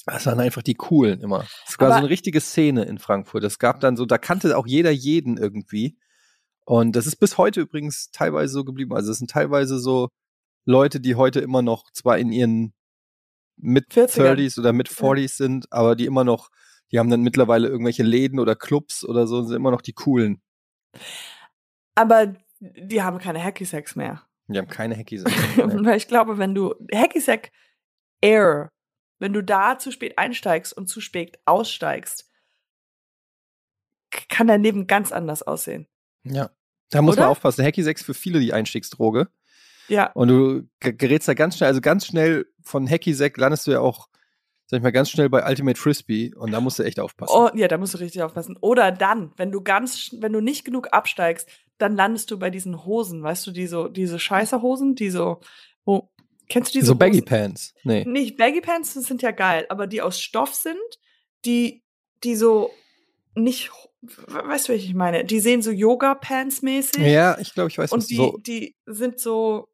das waren einfach die coolen immer. Es war so eine richtige Szene in Frankfurt. Es gab dann so, da kannte auch jeder jeden irgendwie. Und das ist bis heute übrigens teilweise so geblieben. Also es sind teilweise so Leute, die heute immer noch zwar in ihren mid 40ern. 30s oder mid 40s sind, aber die immer noch, die haben dann mittlerweile irgendwelche Läden oder Clubs oder so und sind immer noch die coolen. aber die haben keine Hacky Sacks mehr. Die haben keine Hacky <laughs> Weil ich glaube, wenn du Hacky Sack Air, wenn du da zu spät einsteigst und zu spät aussteigst, kann dein Leben ganz anders aussehen. Ja. Da muss man Oder? aufpassen. Hacky 6 für viele die Einstiegsdroge. Ja, Und du ge- gerätst da ganz schnell, also ganz schnell von Hacky Sack landest du ja auch, sag ich mal, ganz schnell bei Ultimate Frisbee und da musst du echt aufpassen. oh, ja, da musst du richtig aufpassen. Oder dann, wenn du ganz, wenn du nicht genug absteigst, dann landest du bei diesen Hosen, weißt du, die so, diese Scheißerhosen, die so, wo, kennst du diese so Baggy? Pants. Nee. Nicht Baggy Pants sind ja geil, aber die aus Stoff sind, die, die so nicht, weißt du, welche ich meine? Die sehen so Yoga Pants mäßig. Ja, ich glaube, ich weiß, was Und die, so, die sind so,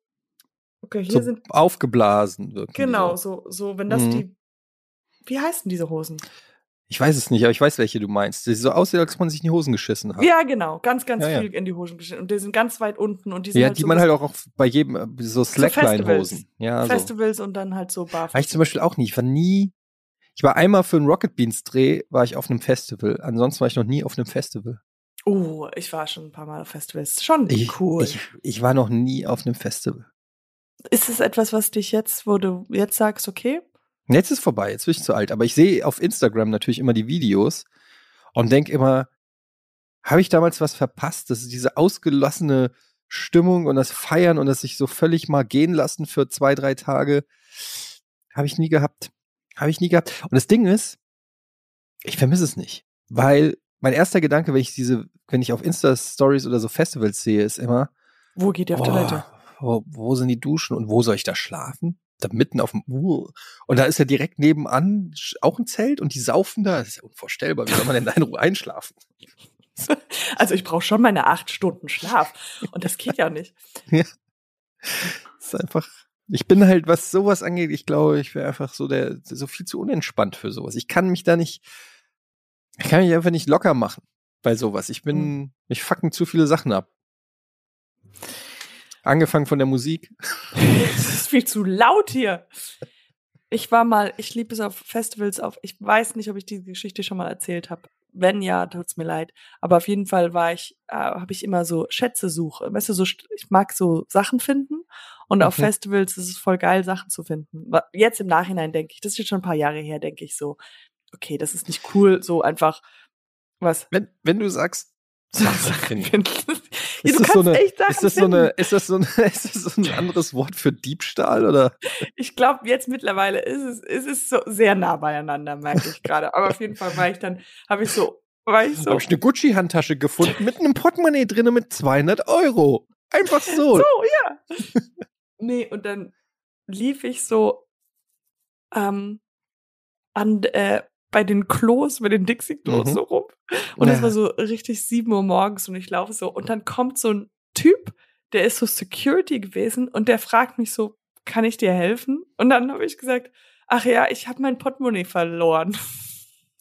okay, hier so sind, aufgeblasen wirken. die genau, So. so, so, wenn das Mhm. die, wie heißen diese Hosen? Ich weiß es nicht, aber ich weiß, welche du meinst. Die so aussehen, als man sich in die Hosen geschissen hat. Ja, genau, ganz, ganz Ja, ja. viel in die Hosen geschnitten. Und die sind ganz weit unten und die sind Ja, halt die so man halt auch bei jedem, äh, so Slackline-Hosen. Ja, so. Festivals und dann halt so War ich barfuß. zum Beispiel auch nie. Ich war nie. Ich war einmal für einen Rocket Beans Dreh, war ich auf einem Festival. Ansonsten war ich noch nie auf einem Festival. Oh, ich war schon ein paar Mal auf Festivals. Schon Ich, cool. ich, ich war noch nie auf einem Festival. ist es etwas, was dich jetzt, wo du jetzt sagst, okay? Jetzt ist vorbei, jetzt bin ich zu alt. Aber ich sehe auf Instagram natürlich immer die Videos und denke immer, habe ich damals was verpasst? Das ist diese ausgelassene Stimmung und das Feiern und das sich so völlig mal gehen lassen für zwei, drei Tage. Habe ich nie gehabt. Habe ich nie gehabt. Und das Ding ist, ich vermisse es nicht. Weil mein erster Gedanke, wenn ich diese, wenn ich auf Insta-Stories oder so Festivals sehe, ist immer, Wo geht ihr auf Boah, Toilette? Wo, wo sind die Duschen und wo soll ich da schlafen? Da mitten auf dem uh. Und da ist ja direkt nebenan auch ein Zelt und die saufen da. Das ist ja unvorstellbar. Wie soll man denn da in Ruhe einschlafen? <laughs> Also ich brauche schon meine acht Stunden Schlaf. Und das geht ja nicht. <laughs> Das ist einfach. Ich bin halt, was sowas angeht, ich glaube, ich wäre einfach so der, so viel zu unentspannt für sowas. Ich kann mich da nicht, ich kann mich einfach nicht locker machen bei sowas. Ich bin, mich fucken zu viele Sachen ab. Angefangen von der Musik. <laughs> Es ist viel zu laut hier. Ich war mal, ich liebe es auf Festivals auf, ich weiß nicht, ob ich die Geschichte schon mal erzählt habe. Wenn ja, tut's mir leid. Aber auf jeden Fall war ich, äh, habe ich immer so Schätze suche. Weißt du, so, ich mag so Sachen finden. Und auf Mhm. Festivals ist es voll geil, Sachen zu finden. Jetzt im Nachhinein denke ich, das ist jetzt schon ein paar Jahre her, denke ich so, okay, das ist nicht cool, so einfach, was? Wenn, wenn du sagst, Sachen <laughs> finden. Ist das so eine, ist das so eine, ist das so eine, ist das so ein anderes Wort für Diebstahl oder? Ich glaube, jetzt mittlerweile ist es, ist es so sehr nah beieinander, merke ich gerade. Aber auf jeden Fall war ich dann, habe ich so, war ich so, Habe ich eine Gucci-Handtasche gefunden mit einem Portemonnaie drinne mit 200 Euro. Einfach so. so, ja. <laughs> nee, und dann lief ich so ähm, an, äh, bei den Klos, bei den Dixie-Klos Mhm. so rum. Und es Ja. war so richtig sieben Uhr morgens und ich laufe so. Und dann kommt so ein Typ, der ist so Security gewesen und der fragt mich so, kann ich dir helfen? Und dann habe ich gesagt, ach ja, ich habe mein Portemonnaie verloren.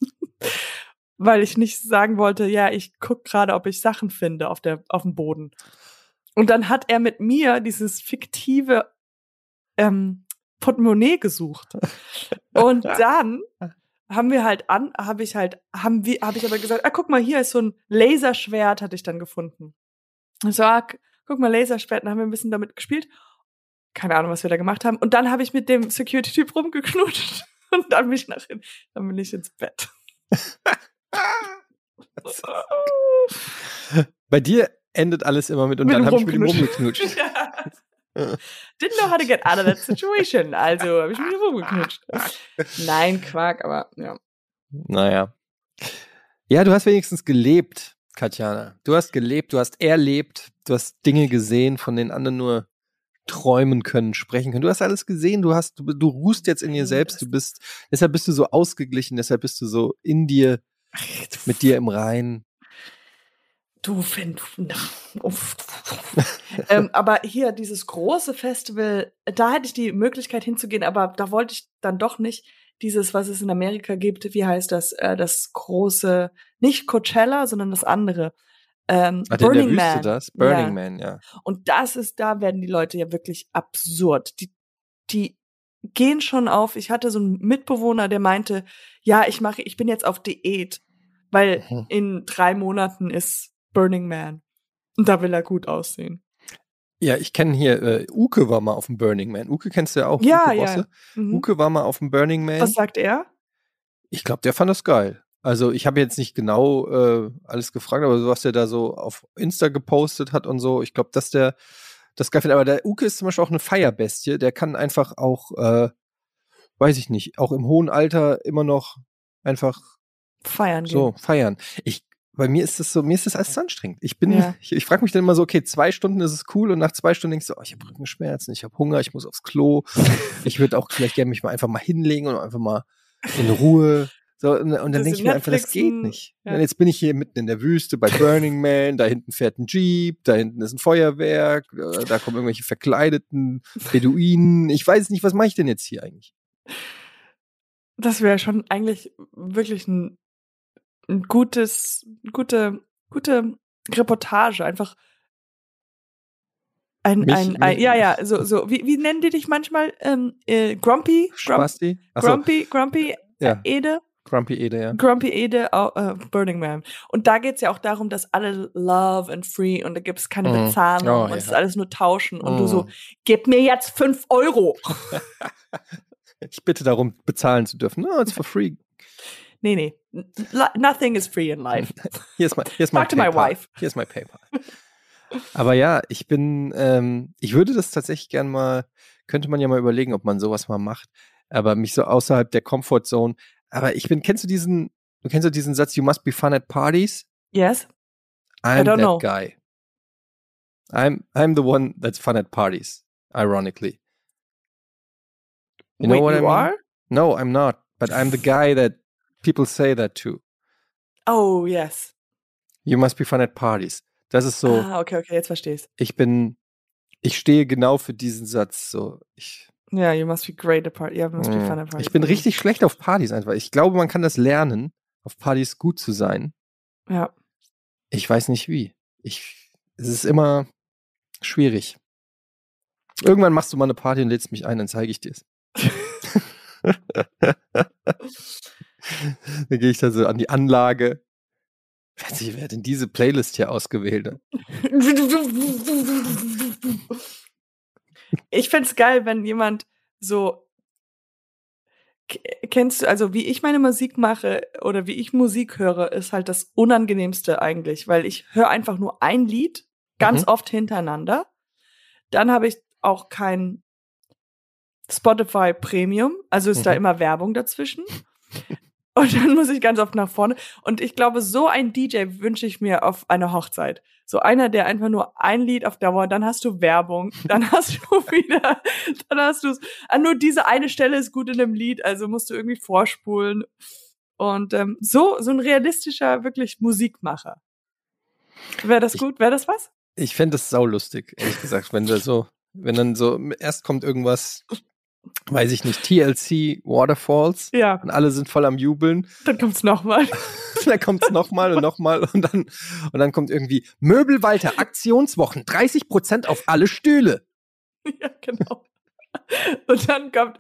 <laughs> Weil ich nicht sagen wollte, ja, ich guck gerade, ob ich Sachen finde auf, der, auf dem Boden. Und dann hat er mit mir dieses fiktive ähm, Portemonnaie gesucht. <laughs> Und dann <laughs> haben wir halt an, habe ich halt, haben wir, habe ich aber gesagt, ah, guck mal, hier ist so ein Laserschwert, hatte ich dann gefunden. Ich so, ah, guck mal, Laserschwert, dann haben wir ein bisschen damit gespielt. Keine Ahnung, was wir da gemacht haben. Und dann habe ich mit dem Security-Typ rumgeknutscht. <laughs> Und dann bin ich nach, dann bin ich ins Bett. <laughs> Bei dir endet alles immer mit und Mit dann habe ich mit ihm rumgeknutscht. <laughs> Ja. Didn't know how to get out of that situation. Also habe ich mit ihm rumgeknutscht. Nein, Quark, aber ja. Naja. Ja, du hast wenigstens gelebt, Katjana. Du hast gelebt, du hast erlebt, du hast Dinge gesehen, von denen andere nur träumen können, sprechen können. Du hast alles gesehen, du hast, du, du ruhst jetzt in dir selbst, du bist, deshalb bist du so ausgeglichen, deshalb bist du so in dir, mit dir im Reinen. Du find, uff. ähm, aber hier dieses große Festival, da hätte ich die Möglichkeit hinzugehen, aber da wollte ich dann doch nicht dieses, was es in Amerika gibt, wie heißt das, äh, das große, nicht Coachella, sondern das andere. Ähm, Ach, in der Burning Wüste Man. das? Burning Ja. Man, ja. Und das ist, da werden die Leute ja wirklich absurd. Die, die gehen schon auf. Ich hatte so einen Mitbewohner, der meinte, ja, ich mache, ich bin jetzt auf Diät, weil Mhm. in drei Monaten ist Burning Man. Und da will er gut aussehen. Ja, ich kenne hier, äh, Uke war mal auf dem Burning Man. Uke kennst du ja auch. Ja, Uke ja. Bosse. Mhm. Uke war mal auf dem Burning Man. Was sagt er? Ich glaube, der fand das geil. Also ich habe jetzt nicht genau äh, alles gefragt, aber so was der da so auf Insta gepostet hat und so, ich glaube, dass der das geil findet. Aber der Uke ist zum Beispiel auch eine Feierbestie. Der kann einfach auch, äh, weiß ich nicht, auch im hohen Alter immer noch einfach Feiern gehen. so feiern. Ich bei mir ist das so, mir ist das alles zu anstrengend. Ich bin, Ja. ich, ich frage mich dann immer so, okay, zwei Stunden ist es cool und nach zwei Stunden denkst du, oh, ich habe Rückenschmerzen, ich habe Hunger, ich muss aufs Klo. <laughs> ich würde auch vielleicht gerne mich mal einfach mal hinlegen und einfach mal in Ruhe. So, und, und dann denke ich mir einfach, das geht nicht. ja. Jetzt bin ich hier mitten in der Wüste bei Burning Man, da hinten fährt ein Jeep, da hinten ist ein Feuerwerk, äh, da kommen irgendwelche verkleideten Beduinen. Ich weiß nicht, was mache ich denn jetzt hier eigentlich? Das wäre schon eigentlich wirklich ein, ein gutes, gute, gute Reportage. Einfach ein, Mich- ein, ein mich- ja, ja, so, so, wie, wie nennen die dich manchmal? Ähm, äh, Grumpy? Grump, Spasti? Achso, Grumpy, Grumpy, ja. Ede? Grumpy Ede, ja. Grumpy Ede, au- äh, Burning Man. Und da geht's ja auch darum, dass alle love and free und da gibt's keine Mhm. Bezahlung Oh, und es ja. ist alles nur tauschen. Und du Mhm. so, gib mir jetzt fünf Euro. <laughs> Ich bitte darum, bezahlen zu dürfen. No, it's for free. Nee, nee. Nothing is free in life. <laughs> Hier ist mein Talk to my wife. Ist mein PayPal. Aber ja, ich bin, ähm, ich würde das tatsächlich gern mal, könnte man ja mal überlegen, ob man sowas mal macht. Aber mich so außerhalb der Comfort Zone. Aber ich bin, kennst du diesen, du kennst du diesen Satz, you must be fun at parties? Yes? I'm don't that know. guy. I'm, I'm the one that's fun at parties, ironically. You know Wait, what I you mean? are? No, I'm not. But I'm the guy that people say that to. Oh, yes. You must be fun at parties. Das ist so, Ah, okay, okay, jetzt verstehe ich's. ich bin, ich stehe genau für diesen Satz. So, ich, Ja, you must be great at party. Yeah, you must be Mm. fun at party. ich bin richtig schlecht auf Partys einfach. Ich glaube, man kann das lernen, auf Partys gut zu sein. Ja. Ich weiß nicht wie. Ich, es ist immer schwierig. Irgendwann machst du mal eine Party und lädst mich ein, dann zeige ich dir es. <laughs> <laughs> <laughs> dann gehe ich da so an die Anlage. Weiß nicht, wer hat denn diese Playlist hier ausgewählt? hat? Ich find's geil, wenn jemand so kennst du also wie ich meine Musik mache oder wie ich Musik höre, ist halt das unangenehmste eigentlich, weil ich höre einfach nur ein Lied ganz Mhm. oft hintereinander. Dann habe ich auch kein Spotify Premium, also ist da Mhm. immer Werbung dazwischen. Und dann muss ich ganz oft nach vorne. Und ich glaube, so ein DJ wünsche ich mir auf einer Hochzeit. So einer, der einfach nur ein Lied auf Dauer, dann hast du Werbung, <laughs> dann hast du wieder, dann hast du ah, nur diese eine Stelle ist gut in dem Lied, also musst du irgendwie vorspulen. Und ähm, so, so ein realistischer, wirklich Musikmacher. Wäre das Ich- gut? Wäre das was? Ich fände das saulustig, ehrlich gesagt, wenn da so, wenn dann so, erst kommt irgendwas, <laughs> weiß ich nicht, TLC Waterfalls Ja, und alle sind voll am Jubeln. dann kommt's nochmal. <laughs> dann kommt es nochmal und nochmal und dann, und dann kommt irgendwie Möbelwalter Aktionswochen, 30% auf alle Stühle. <laughs> ja, genau. <laughs> Und dann kommt,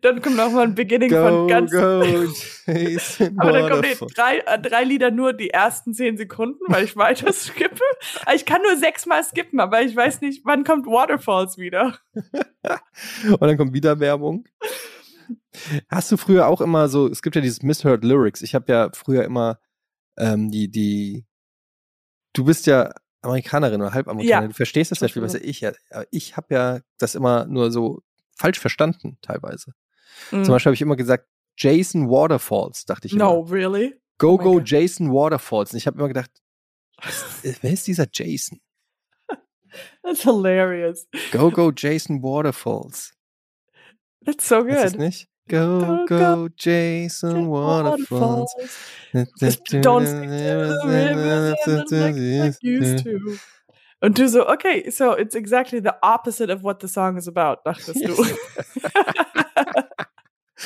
dann kommt nochmal ein Beginning Go, von ganz go, <laughs> Aber dann kommen die drei, äh, drei Lieder nur die ersten zehn Sekunden, weil ich weiter <laughs> skippe. Aber Ich kann nur sechsmal skippen, aber ich weiß nicht, wann kommt Waterfalls wieder. Und dann kommt wieder Werbung. Hast du früher auch immer so, es gibt ja dieses Misheard Lyrics. Ich habe ja früher immer ähm, die, die, du bist ja Amerikanerin oder Halbamerikanerin, Ja. du verstehst das ja viel besser ich ja. Ich habe ja das immer nur so falsch verstanden teilweise. Mm. Zum Beispiel habe ich immer gesagt, Jason Waterfalls, dachte ich No, immer. really? Go, Oh go. Jason Waterfalls. Und ich habe immer gedacht, <laughs> wer ist dieser Jason? That's hilarious. Go, go, Jason Waterfalls. That's so Ist good. nicht? Go, Go, Jason Waterfalls. Don't stick to the rivers and like used to. Und du so, okay, so it's exactly the opposite of what the song is about, dachtest du. <laughs>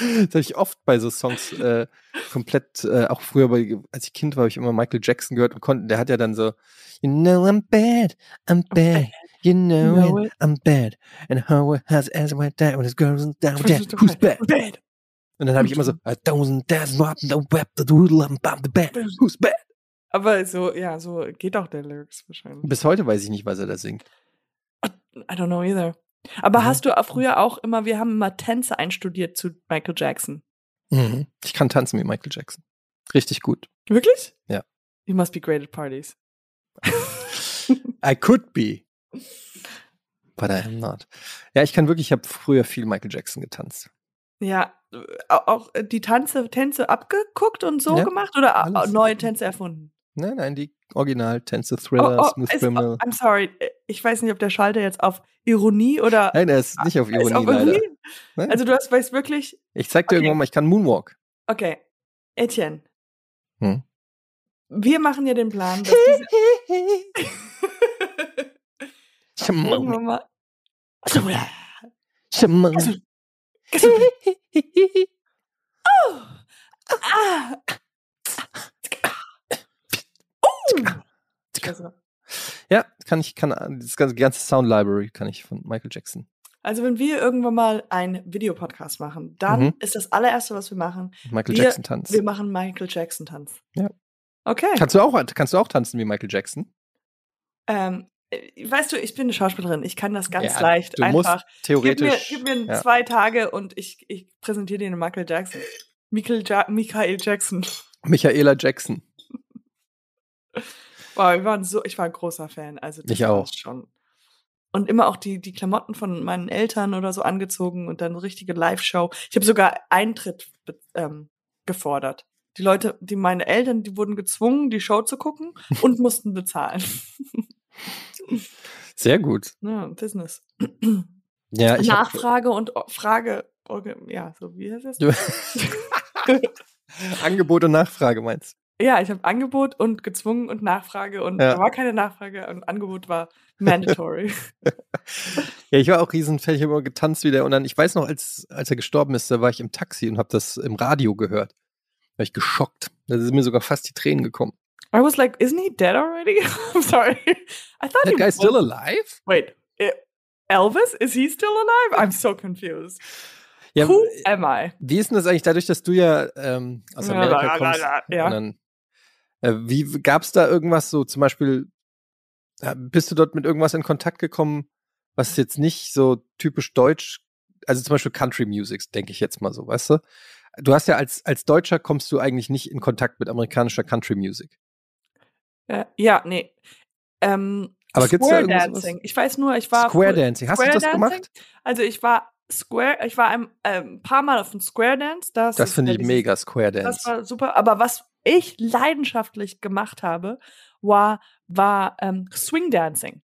Das habe ich oft bei so Songs äh, komplett, äh, auch früher, bei, als ich Kind war, habe ich immer Michael Jackson gehört und konnte, der hat ja dann so, You know I'm bad, I'm bad, you know, Know it, it. I'm bad, and how has as my dad when his girls down there, who's bad? Bad. Und dann habe ich immer so, a thousand dads up the web, the doodle, I'm bad, who's bad? Aber so, ja, so geht auch der Lyrics wahrscheinlich. Bis heute weiß ich nicht, was er da singt. I don't know either. Aber Mhm. hast du früher auch immer, wir haben immer Tänze einstudiert zu Michael Jackson. Mhm. Ich kann tanzen wie Michael Jackson. Richtig gut. Wirklich? Ja. You must be great at parties. <laughs> I could be. But I am not. Ja, ich kann wirklich, ich habe früher viel Michael Jackson getanzt. Ja, äh, au- auch äh, die Tanze, Tänze abgeguckt und so Ja, gemacht oder a- alles. neue Tänze erfunden? Nein, nein, die Original-Tänze, Thriller, Oh, oh, Smooth ist, Criminal. oh, I'm sorry, äh, ich weiß nicht, ob der Schalter jetzt auf Ironie oder Nein, er ist nicht auf ist Ironie auf. Ironie? Also du hast, weißt wirklich, ich zeig dir Okay. irgendwann mal, ich kann Moonwalk. okay, Etienne, Hm. wir machen ja den Plan, dass diese <laughs> irgendwann mal <laughs> Ah. Ja, kann ich, kann, das ganze, ganze Sound Library kann ich von Michael Jackson. Also wenn wir irgendwann mal einen Videopodcast machen, dann Mhm. ist das allererste, was wir machen, Michael Wir- Jackson Tanz. wir machen Michael Jackson Tanz. Ja. Okay. Kannst du auch, kannst du auch tanzen wie Michael Jackson? Ähm, äh, weißt du, ich bin eine Schauspielerin. Ich kann das ganz Ja, leicht du musst einfach. theoretisch. Gib mir, gib mir ja. zwei Tage und ich, ich präsentiere dir einen Michael Jackson. Michael, ja Michael Jackson. Michaela Jackson. Wow, wir waren so, ich war ein großer Fan. Also das Ich auch. schon. Und immer auch die, die Klamotten von meinen Eltern oder so angezogen und dann eine richtige Live-Show. Ich habe sogar Eintritt ähm, gefordert. Die Leute, die meine Eltern, die wurden gezwungen, die Show zu gucken und <laughs> mussten bezahlen. Sehr gut. ja, Business. Ja, ich hab, Nachfrage und Frage. Ja, so wie heißt das? <laughs> Angebot und Nachfrage meinst. Ja, ich habe Angebot und gezwungen und Nachfrage und Ja. da war keine Nachfrage und Angebot war mandatory. <laughs> Ja, ich war auch Riesenfan, ich habe immer getanzt wieder und dann, ich weiß noch, als, als er gestorben ist, da war ich im Taxi und habe das im Radio gehört. Da war ich geschockt. Da sind mir sogar fast die Tränen gekommen. I was like, isn't he dead already? <laughs> I'm sorry. I thought That he guy was. still alive? Wait, eh, Elvis? Is he still alive? I'm so confused. Ja, Who am I? wie ist denn das eigentlich dadurch, dass du ja ähm, aus Ja, Amerika ja, kommst? ja, ja. Und dann, äh, wie gab es da irgendwas so, zum Beispiel, äh, bist du dort mit irgendwas in Kontakt gekommen, was jetzt nicht so typisch deutsch, also zum Beispiel Country Music, denke ich jetzt mal so, weißt du? Du hast ja als, als Deutscher kommst du eigentlich nicht in Kontakt mit amerikanischer Country Music. Äh, ja, nee. Ähm, Aber gibt's da Square irgendwas- Dancing. Ich weiß nur, ich war Square Dancing, hast Square du das Dancing? gemacht? Also ich war Square, ich war ein ähm, paar Mal auf dem Square Dance. Das, Das finde ich mega, Square Das Dance. war super. Aber was ich leidenschaftlich gemacht habe, war, war ähm, Swing Dancing.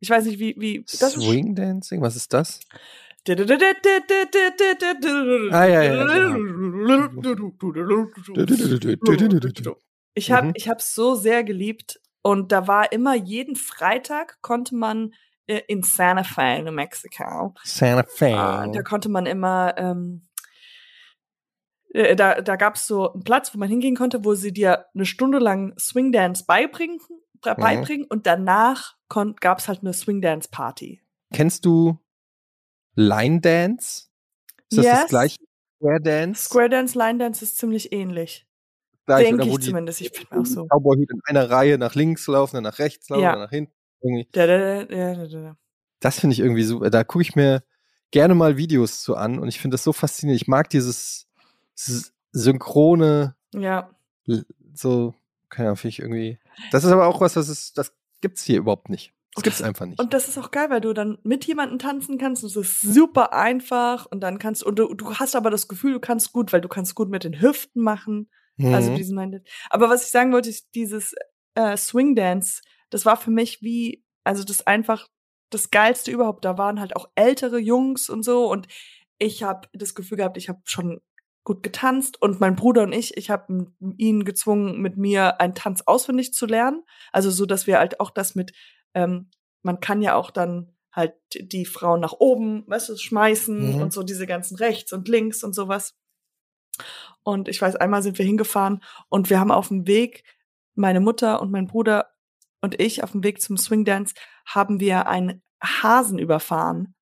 Ich weiß nicht, wie, wie das Swing Dancing, was ist das? Ah, Ah, ja, ja, Ich habe Mhm. ich hab's so sehr geliebt und da war immer jeden Freitag konnte man äh, in Santa Fe, New Mexico, Santa Fe. äh, da konnte man immer ähm, äh, da, da gab es so einen Platz, wo man hingehen konnte, wo sie dir eine Stunde lang Swing Dance beibringen, Mhm. beibringen und danach gab es halt eine Swing Dance Party. Kennst du Line Dance? Ist das das Yes. gleiche? Square Dance? Square Dance, Line Dance ist ziemlich ähnlich. Gleich, Denke ich zumindest. Ich bin auch so. Cowboy in einer Reihe nach links laufen, dann nach rechts laufen, Ja. dann nach hinten. Irgendwie. Da, da, da, da, da. Das finde ich irgendwie super. Da gucke ich mir gerne mal Videos zu an und ich finde das so faszinierend. Ich mag dieses synchrone, Ja. so, keine Ahnung, finde ich irgendwie. Das ist aber auch was, das ist, das gibt's hier überhaupt nicht. Das gibt's einfach nicht. Und das ist auch geil, weil du dann mit jemandem tanzen kannst. und Es ist super einfach und dann kannst und du, du hast aber das Gefühl, du kannst gut, weil du kannst gut mit den Hüften machen. Also Mhm. diesen Minded. Aber was ich sagen wollte, ist dieses äh, Swing Dance, das war für mich wie, also das einfach das geilste überhaupt. Da waren halt auch ältere Jungs und so und ich habe das Gefühl gehabt, ich habe schon gut getanzt und mein Bruder und ich, ich habe ihn gezwungen, mit mir einen Tanz auswendig zu lernen. Also so, dass wir halt auch das mit, ähm, man kann ja auch dann halt die Frauen nach oben, weißt du, schmeißen Mhm. und so diese ganzen rechts und links und sowas. Und ich weiß, einmal sind wir hingefahren und wir haben auf dem Weg, meine Mutter und mein Bruder und ich auf dem Weg zum Swing Dance, haben wir einen Hasen überfahren.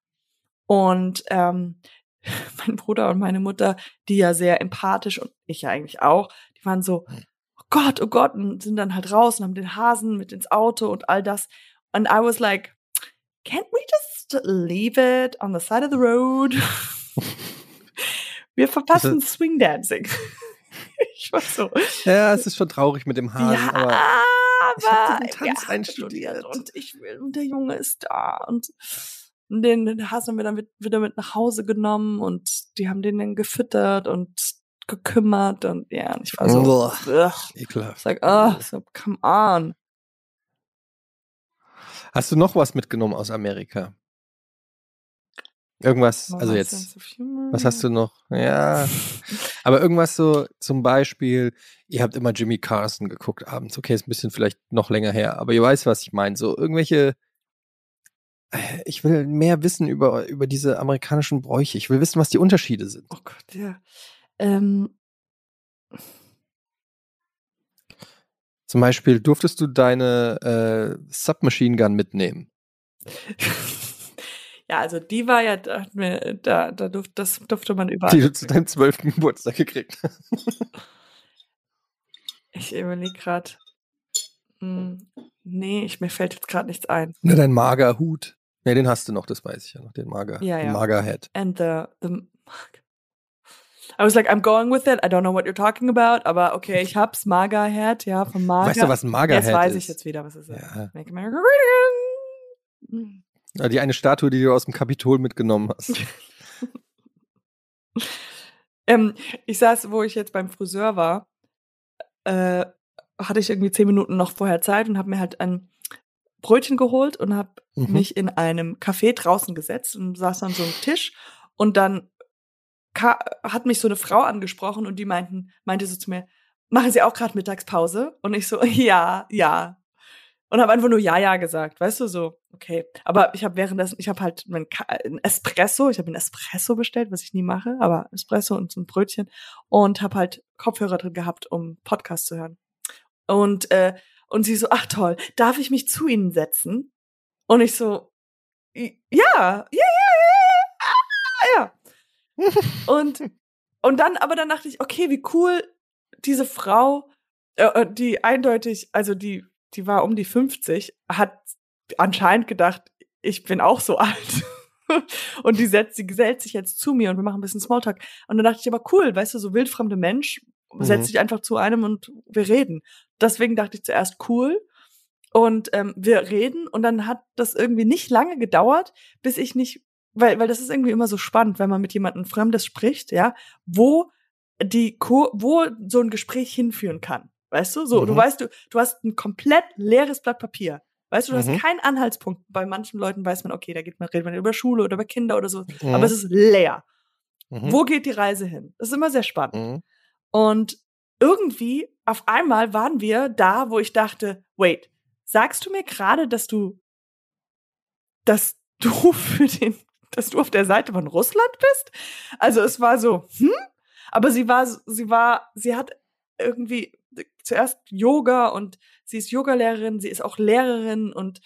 Und ähm, <laughs> mein Bruder und meine Mutter, die ja sehr empathisch und ich ja eigentlich auch, die waren so, oh Gott, oh Gott, und sind dann halt raus und haben den Hasen mit ins Auto und all das. And I was like, can't we just leave it on the side of the road? <laughs> Wir verpassen Swing Dancing. <laughs> ich war so. Ja, es ist schon traurig mit dem Hasen, ja, aber ich aber diesen wir Tanz haben einstudiert. studiert Und ich will, und der Junge ist da. Und den, den Hasen haben wir dann mit, wieder mit nach Hause genommen und die haben den dann gefüttert und gekümmert und ja, und ich war so, Uah. ugh. ekelhaft. Ich sag, oh, so, come on. Hast du noch was mitgenommen aus Amerika? Irgendwas, also jetzt, was hast du noch? Ja, <laughs> aber irgendwas so, zum Beispiel, ihr habt immer Jimmy Carson geguckt abends. Okay, ist ein bisschen vielleicht noch länger her, aber ihr weißt, was ich meine. So irgendwelche, ich will mehr wissen über, über diese amerikanischen Bräuche. Ich will wissen, was die Unterschiede sind. Oh Gott, ja. Ähm, Zum Beispiel, durftest du deine äh, Submachine Gun mitnehmen? <laughs> Ja, also die war ja, da, da, da durfte, das durfte man überall. Die du zu deinem zwölften Geburtstag gekriegt. <laughs> Ich überlege gerade. Nee, ich, mir fällt jetzt gerade nichts ein. Ne, dein Magerhut. Ne, den hast du noch, das weiß ich ja noch, den Mager, Ja, den ja. Magerhead. And the, the I was like, I'm going with it. I don't know what you're talking about, aber okay, ich hab's. Magerhead, ja, von Mager. Weißt du, was ein Magerhead Jetzt weiß ist? ich jetzt wieder, was es ist. Ja. Make America Great Again. Ja, Die eine Statue, die du aus dem Kapitol mitgenommen hast. <laughs> Ähm, ich saß, wo ich jetzt beim Friseur war, äh, hatte ich irgendwie zehn Minuten noch vorher Zeit und habe mir halt ein Brötchen geholt und habe Mhm. mich in einem Café draußen gesetzt und saß an so einem Tisch und dann hat mich so eine Frau angesprochen und die meinten, meinte so zu mir, machen Sie auch gerade Mittagspause? Und ich so, <laughs> ja, ja. Und habe einfach nur ja, ja gesagt, weißt du, so, okay. Aber ich habe währenddessen, ich habe halt mein ein Espresso, ich habe ein Espresso bestellt, was ich nie mache, aber Espresso und so ein Brötchen und habe halt Kopfhörer drin gehabt, um Podcast zu hören. Und, äh, und sie so, ach toll, darf ich mich zu Ihnen setzen? Und ich so, "I- ja, ja, ja, ja, ja. <laughs> Und, und dann, aber dann dachte ich, okay, wie cool diese Frau, äh, äh, die eindeutig, also die, die war um die 50, hat anscheinend gedacht, ich bin auch so <laughs> alt. und die setzt, sie gesellt sich jetzt zu mir und wir machen ein bisschen Smalltalk. Und dann dachte ich aber cool, weißt du, so wildfremde Mensch setzt Mhm. sich einfach zu einem und wir reden. Deswegen dachte ich zuerst cool. Und ähm, wir reden und dann hat das irgendwie nicht lange gedauert, bis ich nicht, weil, weil das ist irgendwie immer so spannend, wenn man mit jemandem Fremdes spricht, ja, wo die Ko wo so ein Gespräch hinführen kann. Weißt du? So, du Mhm. weißt, du, du hast ein komplett leeres Blatt Papier. Weißt du, du Mhm. hast keinen Anhaltspunkt. Bei manchen Leuten weiß man, okay, da geht man, redet man über Schule oder über Kinder oder so. Mhm. Aber es ist leer. Mhm. Wo geht die Reise hin? Das ist immer sehr spannend. Mhm. Und irgendwie, auf einmal waren wir da, wo ich dachte, wait, sagst du mir gerade, dass du, dass du <laughs> für den, dass du auf der Seite von Russland bist? Also es war so, hm? Aber sie war, sie war, sie hat irgendwie zuerst Yoga und sie ist Yogalehrerin, sie ist auch Lehrerin und,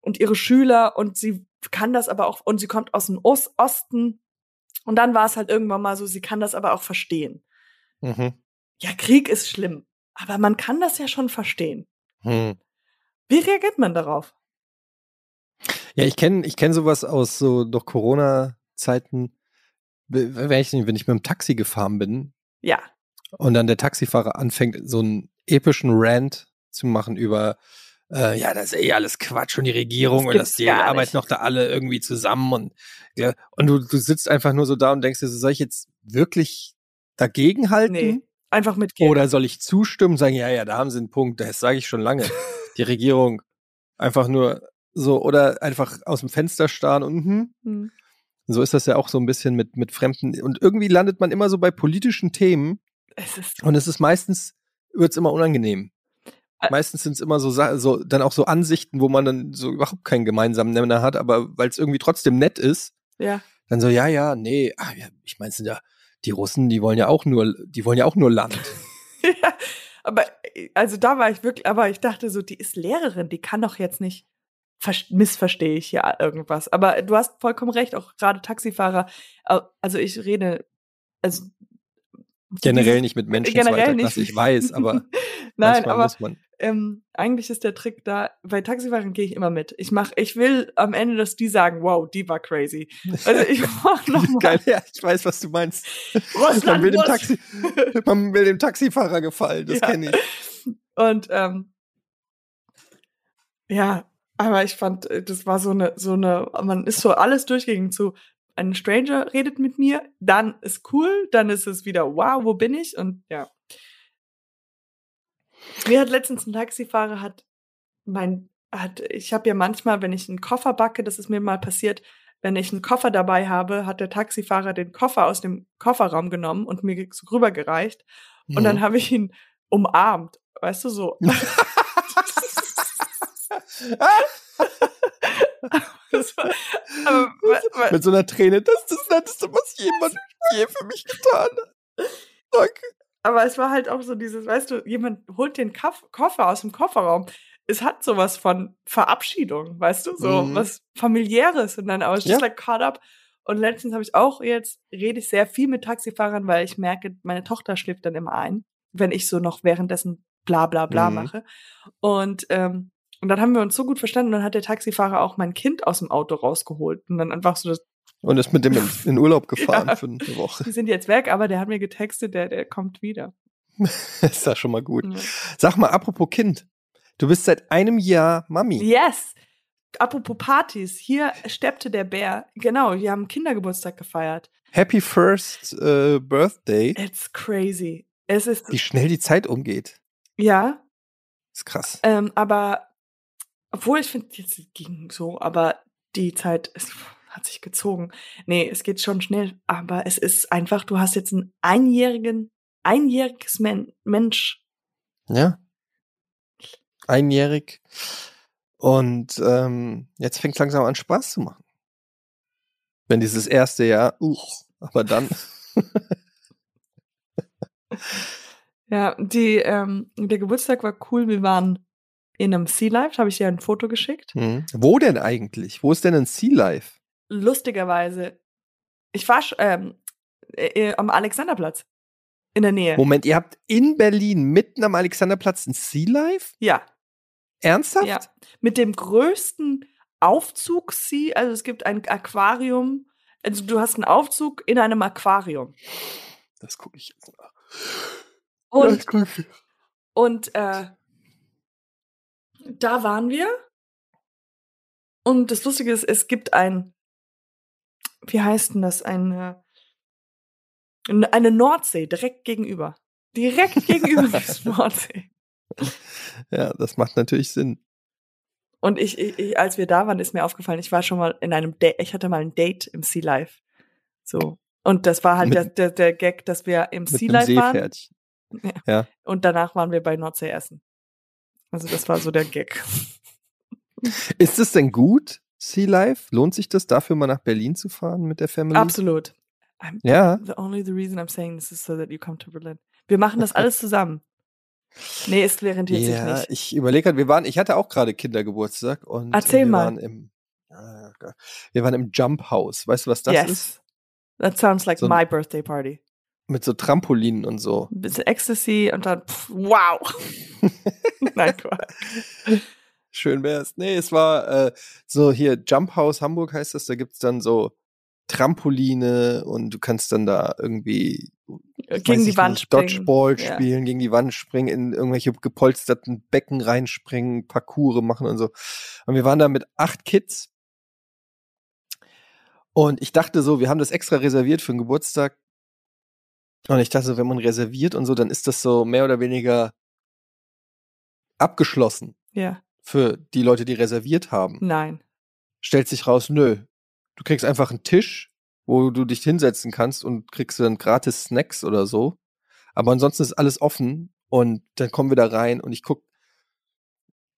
und ihre Schüler und sie kann das aber auch, und sie kommt aus dem Ost Osten. Und dann war es halt irgendwann mal so, sie kann das aber auch verstehen Mhm. Ja, Krieg ist schlimm, aber man kann das ja schon verstehen. Mhm. Wie reagiert man darauf? Ja, ich kenne ich kenn sowas aus so noch Corona-Zeiten, wenn ich, wenn ich mit dem Taxi gefahren bin Ja, und dann der Taxifahrer anfängt, so einen epischen Rant zu machen über, äh, ja, das ist eh alles Quatsch und die Regierung Das und dass die arbeiten noch da alle irgendwie zusammen und ja, und du, du sitzt einfach nur so da und denkst dir, so, soll ich jetzt wirklich dagegen halten? nee, einfach mitgehen. Oder soll ich zustimmen, sagen, ja, ja, da haben sie einen Punkt, das sage ich schon lange. Die Regierung einfach nur so, oder einfach aus dem Fenster starren und hm. Hm. So ist das ja auch so ein bisschen mit, mit Fremden. Und irgendwie landet man immer so bei politischen Themen Es und es ist meistens, wird's immer unangenehm. Ä- Meistens sind es immer so, so, dann auch so Ansichten, wo man dann so überhaupt keinen gemeinsamen Nenner hat, aber weil es irgendwie trotzdem nett ist, ja, dann so, ja, ja, nee, ah, ja, ich meine, sind ja, die Russen, die wollen ja auch nur, die wollen ja auch nur Land. <laughs> ja. Aber, also da war ich wirklich, aber ich dachte so, die ist Lehrerin, die kann doch jetzt nicht, ver- missverstehe ich ja irgendwas. Aber du hast vollkommen recht, auch gerade Taxifahrer, also ich rede, also Generell nicht mit Menschen generell zweiter nicht. Klasse, ich weiß, aber <laughs> Nein, manchmal aber muss man. Ähm, eigentlich ist der Trick da, bei Taxifahrern gehe ich immer mit. Ich mach, ich will am Ende, dass die sagen, wow, die war crazy. Also ich <laughs> mach noch mal. Geil, ja, ich weiß, was du meinst. Russland man, will dem Taxi, man will dem Taxifahrer gefallen, das <laughs> Ja. kenne ich. Und ähm, ja, aber ich fand, äh, das war so eine, so eine, man ist so alles durchgegangen zu, ein Stranger redet mit mir, dann ist cool, dann ist es wieder, wow, wo bin ich? Und ja. Mir hat letztens ein Taxifahrer hat mein, hat, ich habe ja manchmal, wenn ich einen Koffer backe, das ist mir mal passiert, wenn ich einen Koffer dabei habe, hat der Taxifahrer den Koffer aus dem Kofferraum genommen und mir so rübergereicht. Und dann Mhm. habe ich ihn umarmt, weißt du, so. <laughs> <laughs> War, aber, Mit so einer Träne, das ist das Netteste, was jemand je für mich getan hat. Aber es war halt auch so dieses, weißt du, jemand holt den Kaff Koffer aus dem Kofferraum. es hat sowas von Verabschiedung, weißt du, so Mhm. was familiäres und dann was just Ja. like caught up. Und letztens habe ich auch jetzt rede ich sehr viel mit Taxifahrern, weil ich merke, meine Tochter schläft dann immer ein, wenn ich so noch währenddessen bla bla bla Mhm. mache. Und ähm, und dann haben wir uns so gut verstanden, dann hat der Taxifahrer auch mein Kind aus dem Auto rausgeholt und dann einfach so das Und ist mit dem in, in Urlaub <laughs> gefahren Ja. für eine Woche. die sind jetzt weg, aber der hat mir getextet, der der kommt wieder. <laughs> ist ja schon mal gut. Ja. Sag mal, apropos Kind. Du bist seit einem Jahr Mami. Yes. Apropos Partys, hier steppte der Bär. Genau, wir haben Kindergeburtstag gefeiert. Happy First äh, Birthday. It's crazy. Es ist, Wie schnell die Zeit umgeht. ja, Ist krass. ähm, aber, obwohl ich finde, jetzt ging so, aber die Zeit ist, hat sich gezogen. Nee, es geht schon schnell, aber es ist einfach, du hast jetzt einen einjährigen, einjähriges Men Mensch. Ja. Einjährig. Und ähm, jetzt fängt langsam an Spaß zu machen. Wenn dieses erste Jahr, uch, aber dann. <laughs> Ja, die, ähm, der Geburtstag war cool. Wir waren in einem Sea Life, habe ich dir ein Foto geschickt. Hm. Wo denn eigentlich? Wo ist denn ein Sea Life? Lustigerweise, ich war ähm, äh, am Alexanderplatz in der Nähe. Moment, ihr habt in Berlin mitten am Alexanderplatz ein Sea Life? Ja, Ernsthaft? ja. Mit dem größten Aufzugssee, also es gibt ein Aquarium, also du hast einen Aufzug in einem Aquarium. Das gucke ich jetzt nach. Und, ich. und äh, da waren wir. Und das Lustige ist, es gibt ein, wie heißt denn das, eine, eine Nordsee direkt gegenüber. Direkt <laughs> gegenüber ist Nordsee. Ja, das macht natürlich Sinn. Und ich, ich, als wir da waren, ist mir aufgefallen, ich war schon mal in einem Date, ich hatte mal ein Date im Sea Life. So. Und das war halt Mit- der, der, der Gag, dass wir im Sea Life waren Seepferdchen. und danach waren wir bei Nordsee essen. Also das war so der Gag. Ist es denn gut, Sea Life? Lohnt sich das dafür, mal nach Berlin zu fahren mit der Family? Absolut. I'm, Ja. The only the reason I'm saying this is so that you come to Berlin. Wir machen das alles zusammen. <laughs> Nee, es rentiert sich Ja, nicht. ich überlege gerade, wir waren, ich hatte auch gerade Kindergeburtstag und Erzähl wir mal. waren im, ja, wir waren im Jump House. Weißt du, was das yes. ist? That sounds like So my birthday party. Mit so Trampolinen und so. Ein bisschen Ecstasy und dann, pff, wow. <laughs> Nein, Quatsch. <laughs> Schön wär's. Nee, es war äh, so hier Jump House Hamburg heißt das. Da gibt's dann so Trampoline und du kannst dann da irgendwie weiß Gegen die Wand nicht, springen. Dodgeball Ja. spielen, gegen die Wand springen, in irgendwelche gepolsterten Becken reinspringen, Parcours machen und so. Und wir waren da mit acht Kids. Und ich dachte so, wir haben das extra reserviert für den Geburtstag. Und ich dachte so, wenn man reserviert und so, dann ist das so mehr oder weniger abgeschlossen Ja, für die Leute, die reserviert haben. nein. Stellt sich raus, nö. Du kriegst einfach einen Tisch, wo du dich hinsetzen kannst und kriegst dann gratis Snacks oder so. Aber ansonsten ist alles offen und dann kommen wir da rein und ich guck,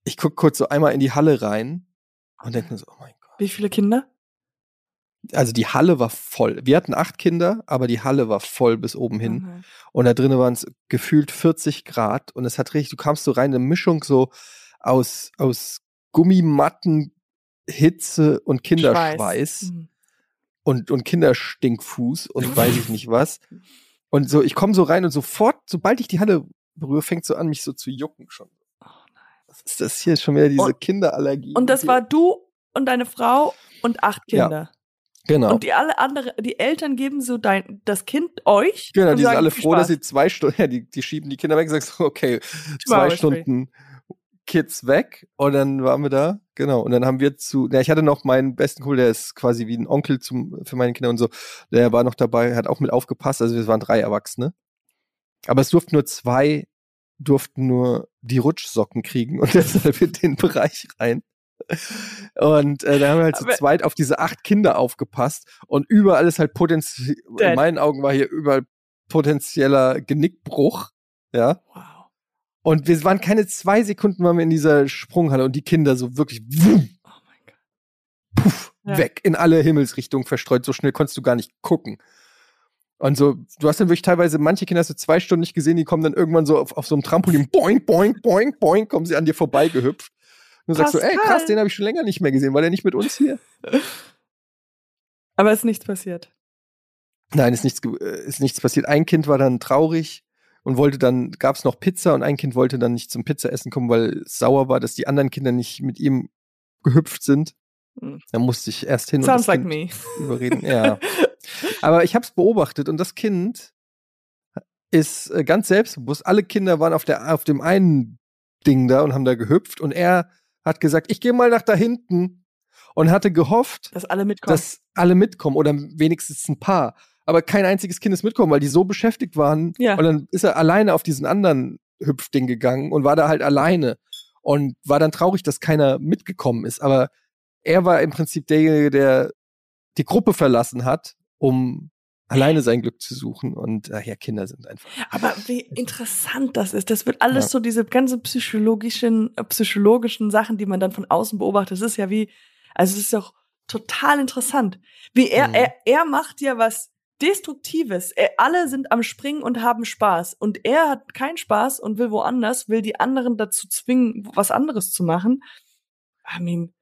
ich guck kurz so einmal in die Halle rein und denke mir so, oh mein Gott. Wie viele Kinder? Also die Halle war voll. Wir hatten acht Kinder, aber die Halle war voll bis oben hin. Nein. Und da drinnen waren es gefühlt 40 Grad und es hat richtig, du kamst so rein, eine Mischung so aus, aus Gummimatten, Hitze und Kinderschweiß Mhm. und, und Kinderstinkfuß und <laughs> weiß ich nicht was. Und so, ich komme so rein und sofort, sobald ich die Halle berühre, fängt so an, mich so zu jucken schon. Oh nein. Was ist das hier? Schon wieder diese Und- Kinderallergie. Und das hier. war du und deine Frau und acht Ja, Kinder. Genau. Und die alle andere, die Eltern geben so dein, das Kind euch. Genau, die sind sagen, alle viel froh, dass Spaß. sie zwei Stunden, <laughs> ja, die, die schieben die Kinder weg und sagst, so, okay, zwei. Stunden Kids weg und dann waren wir da, genau, und dann haben wir zu, ja, ich hatte noch meinen besten Kumpel, der ist quasi wie ein Onkel zum, für meine Kinder und so, der war noch dabei, hat auch mit aufgepasst, also wir waren drei Erwachsene. Aber es durften nur zwei, durften nur die Rutschsocken kriegen und <laughs> deshalb in den Bereich rein. Und äh, da haben wir halt zu Aber- zweit auf diese acht Kinder aufgepasst und überall ist halt potenziell, in meinen Augen war hier überall potenzieller Genickbruch, ja. Wow. Und wir waren keine zwei Sekunden waren wir in dieser Sprunghalle und die Kinder so wirklich wumm, Oh mein Gott. puff, Ja. weg in alle Himmelsrichtungen verstreut. So schnell konntest du gar nicht gucken. Und so, du hast dann wirklich teilweise, manche Kinder hast du zwei Stunden nicht gesehen, die kommen dann irgendwann so auf, auf so einem Trampolin, boink, boink, boink, boink, kommen sie an dir vorbei gehüpft. Du sagst so, ey, krass, den habe ich schon länger nicht mehr gesehen. War der nicht mit uns hier? <laughs> Aber ist nichts passiert. Nein, ist nichts, äh, ist nichts passiert. Ein Kind war dann traurig und wollte dann, gab es noch Pizza und ein Kind wollte dann nicht zum Pizzaessen kommen, weil es sauer war, dass die anderen Kinder nicht mit ihm gehüpft sind. Hm. Da musste ich erst hin Sounds like und das me. kind überreden. Ja. <laughs> Aber ich habe es beobachtet und das Kind ist äh, ganz selbstbewusst. Alle Kinder waren auf, der, auf dem einen Ding da und haben da gehüpft und er hat gesagt, ich gehe mal nach da hinten und hatte gehofft, Dass alle mitkommen. dass alle mitkommen oder wenigstens ein paar. Aber kein einziges Kind ist mitkommen, weil die so beschäftigt waren. Ja. Und dann ist er alleine auf diesen anderen Hüpfding gegangen und war da halt alleine und war dann traurig, dass keiner mitgekommen ist. Aber er war im Prinzip derjenige, der die Gruppe verlassen hat, um alleine sein Glück zu suchen. Und ach ja, Kinder sind einfach. Aber wie interessant das ist. Das wird alles Ja. so diese ganzen psychologischen, äh, psychologischen Sachen, die man dann von außen beobachtet. Das ist ja wie, also es ist doch total interessant. Wie er, Mhm. er, er macht ja was Destruktives. Er, alle sind am Springen und haben Spaß. Und er hat keinen Spaß und will woanders, will die anderen dazu zwingen, was anderes zu machen. I mean,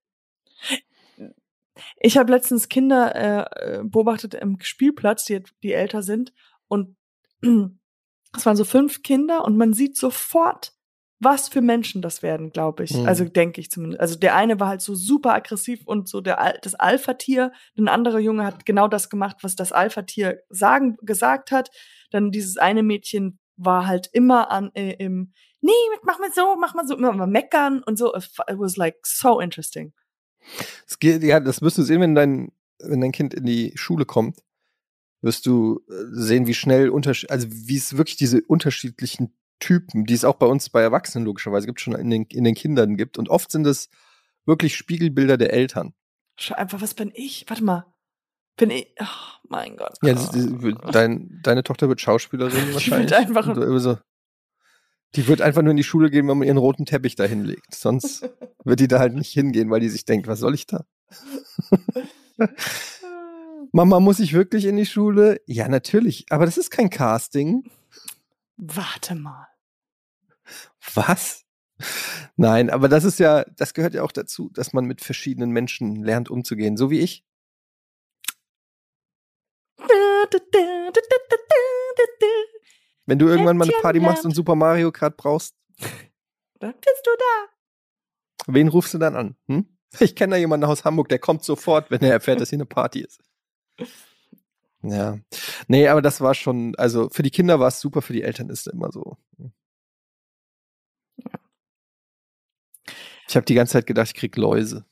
ich habe letztens Kinder äh, äh, beobachtet im Spielplatz, die, die älter sind. Und <clears throat> es waren so fünf Kinder und man sieht sofort, was für Menschen das werden, glaube ich. Mhm. Also denke ich zumindest. Also der eine war halt so super aggressiv und so der das Alpha-Tier. Ein anderer Junge hat genau das gemacht, was das Alpha-Tier sagen gesagt hat. Dann dieses eine Mädchen war halt immer an äh, im Nee, mach mal so, mach mal so, immer mal meckern und so. It was like so interesting. Es geht, ja, das wirst du sehen, wenn dein, wenn dein Kind in die Schule kommt, wirst du äh, sehen, wie schnell unterschied, also wie es wirklich diese unterschiedlichen Typen, die es auch bei uns bei Erwachsenen logischerweise gibt, schon in den, in den Kindern gibt. Und oft sind es wirklich Spiegelbilder der Eltern. Schau einfach, was bin ich? Warte mal. Bin ich. Oh mein Gott. Ja, das, dein, deine Tochter wird Schauspielerin <laughs> Die wahrscheinlich. wird einfach- so, die wird einfach nur in die Schule gehen, wenn man ihren roten Teppich da hinlegt. Sonst <laughs> wird die da halt nicht hingehen, weil die sich denkt, was soll ich da? <laughs> Mama, muss ich wirklich in die Schule? Ja, natürlich. Aber das ist kein Casting. Warte mal. Was? Nein, aber das ist ja, das gehört ja auch dazu, dass man mit verschiedenen Menschen lernt umzugehen, so wie ich. Wenn du irgendwann mal eine Party machst und Super Mario Kart brauchst, Dann bist du da. wen rufst du dann an? Hm? Ich kenne da jemanden aus Hamburg, der kommt sofort, wenn er erfährt, dass hier eine Party ist. Ja. Nee, aber das war schon, also für die Kinder war es super, für die Eltern ist es immer so. Ich habe die ganze Zeit gedacht, ich krieg Läuse.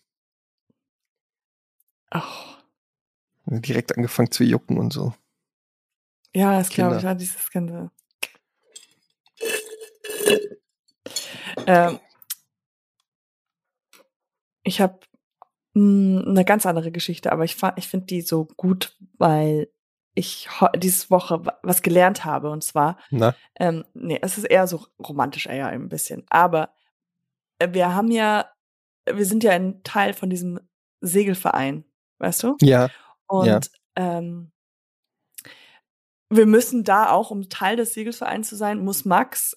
Oh. Direkt angefangen zu jucken und so. Ja, das glaube ich, ja, dieses ganze. Ähm, ich habe eine ganz andere Geschichte, aber ich, ich finde die so gut, weil ich diese Woche wa- was gelernt habe. Und zwar, Na? ähm, nee, es ist eher so romantisch, eher ein bisschen. Aber äh, wir haben ja, wir sind ja ein Teil von diesem Segelverein, weißt du? Ja. Und Ja. ähm, wir müssen da auch, um Teil des Segelvereins zu sein, muss Max,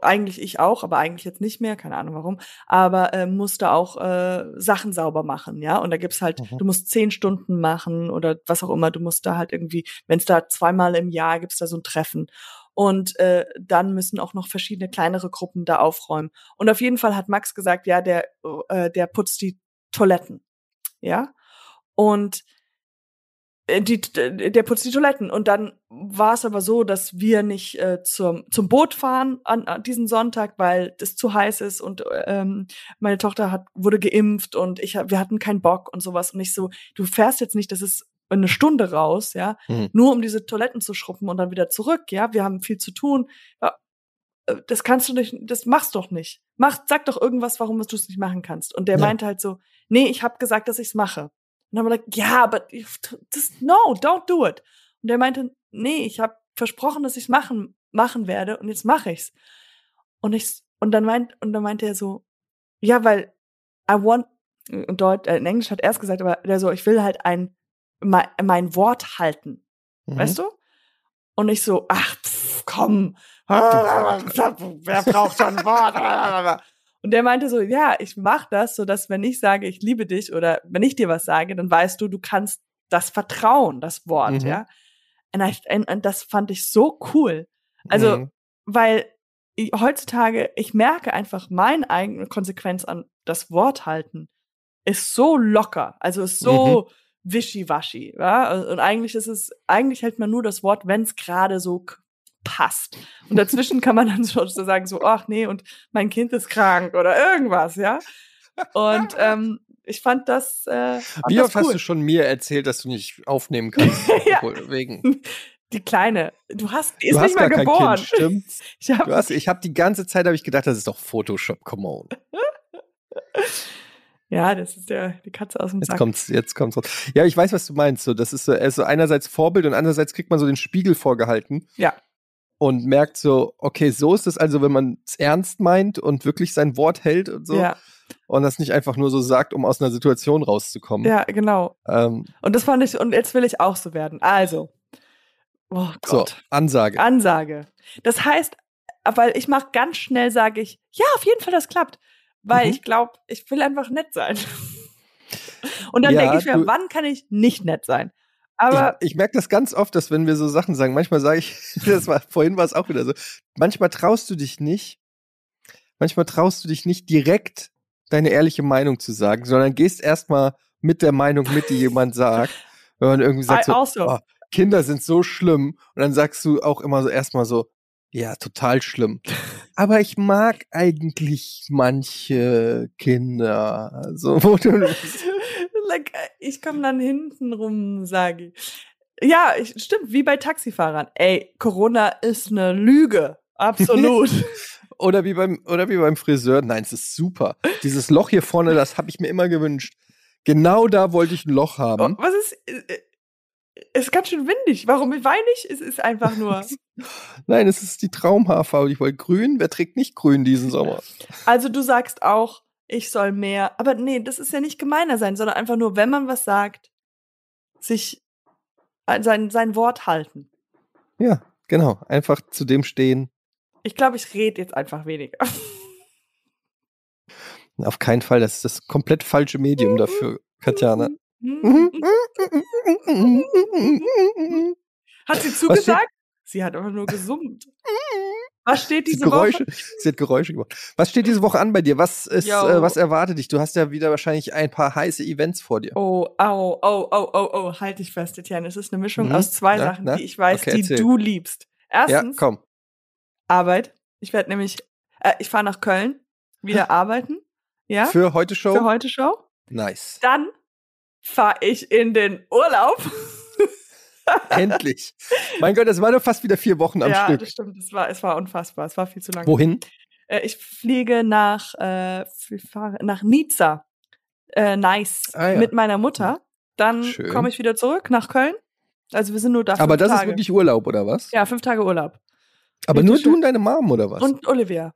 eigentlich ich auch, aber eigentlich jetzt nicht mehr, keine Ahnung warum, aber äh, musste auch äh, Sachen sauber machen, ja. Und da gibt's halt, Mhm. du musst zehn Stunden machen oder was auch immer, du musst da halt irgendwie, wenn es da zweimal im Jahr gibt's da so ein Treffen. Und äh, dann müssen auch noch verschiedene kleinere Gruppen da aufräumen. Und auf jeden Fall hat Max gesagt, ja, der, äh, der putzt die Toiletten. Ja. Und äh, die, der putzt die Toiletten. Und dann war es aber so, dass wir nicht äh, zum, zum Boot fahren an, an diesen Sonntag, weil es zu heiß ist und ähm, meine Tochter hat, wurde geimpft und ich wir hatten keinen Bock und sowas. Und ich so, du fährst jetzt nicht, das ist eine Stunde raus, ja, Mhm. nur um diese Toiletten zu schruppen und dann wieder zurück, ja, wir haben viel zu tun. Ja, äh, das kannst du nicht, das machst doch nicht. Mach, sag doch irgendwas, warum du es nicht machen kannst. Und der Ja. meinte halt so, nee, ich habe gesagt, dass ich's mache. Und dann haben wir gesagt, ja, aber das, no, don't do it. Und der meinte, nee, ich habe versprochen, dass ich's machen machen werde und jetzt mache ich's. Und ich und dann meint und dann meinte er so, ja, weil I want in Deutsch, äh, in Englisch hat er es gesagt, aber der so, ich will halt ein mein, mein Wort halten. Mhm. Weißt du? Und ich so, ach, pff, komm, <laughs> wer braucht ein Wort? Und der meinte so, ja, ich mach das, so dass wenn ich sage, ich liebe dich oder wenn ich dir was sage, dann weißt du, du kannst das vertrauen, das Wort, Mhm. ja. Und, I, und, und das fand ich so cool. Also, Mhm. weil ich, heutzutage, ich merke einfach, meine eigene Konsequenz an das Wort halten ist so locker, also ist so wischiwaschi, ja. Und eigentlich ist es, eigentlich hält man nur das Wort, wenn es gerade so passt. Und dazwischen kann man dann <laughs> so so sagen, so, ach nee, und mein Kind ist krank oder irgendwas, ja. Und <laughs> ähm, ich fand das, äh, fand Wie oft hast cool. du schon mir erzählt, dass du nicht aufnehmen kannst? <laughs> Ja. Wegen. Die Kleine, du hast, ist Du hast nicht mal geboren. Kind, stimmt's? Ich hab, hast, habe die ganze Zeit habe ich gedacht, das ist doch Photoshop, come on. Ja, das ist der, die Katze aus dem Jetzt Sack. kommt's, jetzt kommt's raus. Ja, ich weiß, was du meinst. So, das ist so, er ist so einerseits Vorbild und andererseits kriegt man so den Spiegel vorgehalten. Ja. Und merkt so, okay, so ist es also, wenn man es ernst meint und wirklich sein Wort hält und so. Ja, Und das nicht einfach nur so sagt, um aus einer Situation rauszukommen. ja, genau. Ähm, Und das fand ich, und jetzt will ich auch so werden. Also, oh so, Gott. Ansage. Ansage. Das heißt, weil ich mach ganz schnell, sage ich, ja, auf jeden Fall, das klappt. Weil Mhm. ich glaube, ich will einfach nett sein. <laughs> Und dann Ja, denke ich mir, wann kann ich nicht nett sein? Aber ich, ich merke das ganz oft, dass wenn wir so Sachen sagen, manchmal sage ich, <laughs> das war vorhin war es auch wieder so, manchmal traust du dich nicht, manchmal traust du dich nicht direkt deine ehrliche Meinung zu sagen, sondern gehst erstmal mit der Meinung mit, die jemand sagt. <laughs> Wenn man irgendwie sagt, so, also. oh, Kinder sind so schlimm und dann sagst du auch immer so erstmal so, ja, total schlimm. Aber ich mag eigentlich manche Kinder. So, wo du, <laughs> like, äh, ich komme dann hinten rum, sage ich. Ja, ich, stimmt, wie bei Taxifahrern. Ey, Corona ist eine Lüge. Absolut. <laughs> Oder wie beim, oder wie beim Friseur. Nein, es ist super. Dieses Loch hier vorne, das habe ich mir immer gewünscht. Genau da wollte ich ein Loch Oh, haben. was ist. Äh, Ist ganz schön windig. Warum weine ich? Es ist einfach nur. <laughs> Nein, es ist die Traumhaarfarbe. Ich wollte grün. Wer trägt nicht grün diesen Sommer? Also du sagst auch, ich soll mehr. Aber nee, das ist ja nicht gemeiner sein, sondern einfach nur, wenn man was sagt, sich sein, sein Wort halten. Ja, genau. Einfach zu dem stehen. Ich glaube, ich rede jetzt einfach weniger. Auf keinen Fall. Das ist das komplett falsche Medium <laughs> dafür, Katjana. <laughs> Hat sie zugesagt? Sie hat aber nur gesummt. Was steht diese Geräusche, Woche? sie hat Geräusche gemacht. Was steht diese Woche an bei dir? Was ist, äh, was erwartet dich? Du hast ja wieder wahrscheinlich ein paar heiße Events vor dir. Oh, au, oh, oh, oh, oh, halt dich fest, Etienne. Es ist eine Mischung Mhm. aus zwei Na, Sachen, na? die ich weiß, Okay, die erzähl. du liebst. Ja, Erstens, komm. Arbeit. Ich werde nämlich, äh, ich fahre nach Köln, wieder arbeiten. Ja, für, Für heute Show? heute Show. Nice. Dann fahre ich in den Urlaub. <laughs> Endlich. Mein Gott, das war doch fast wieder vier Wochen am ja, Stück. das stimmt. Es war, es war unfassbar. Es war viel zu lang. Wohin? Äh, ich fliege nach, äh, nach Nizza. Äh, nice. Ah, ja. Mit meiner Mutter. Dann Schön. komme ich wieder zurück nach Köln. Also wir sind nur da Aber das Tage. ist wirklich Urlaub, oder was? Ja, fünf Tage Urlaub. Aber richtig nur schön. du und deine Mom, oder was? Und Olivia.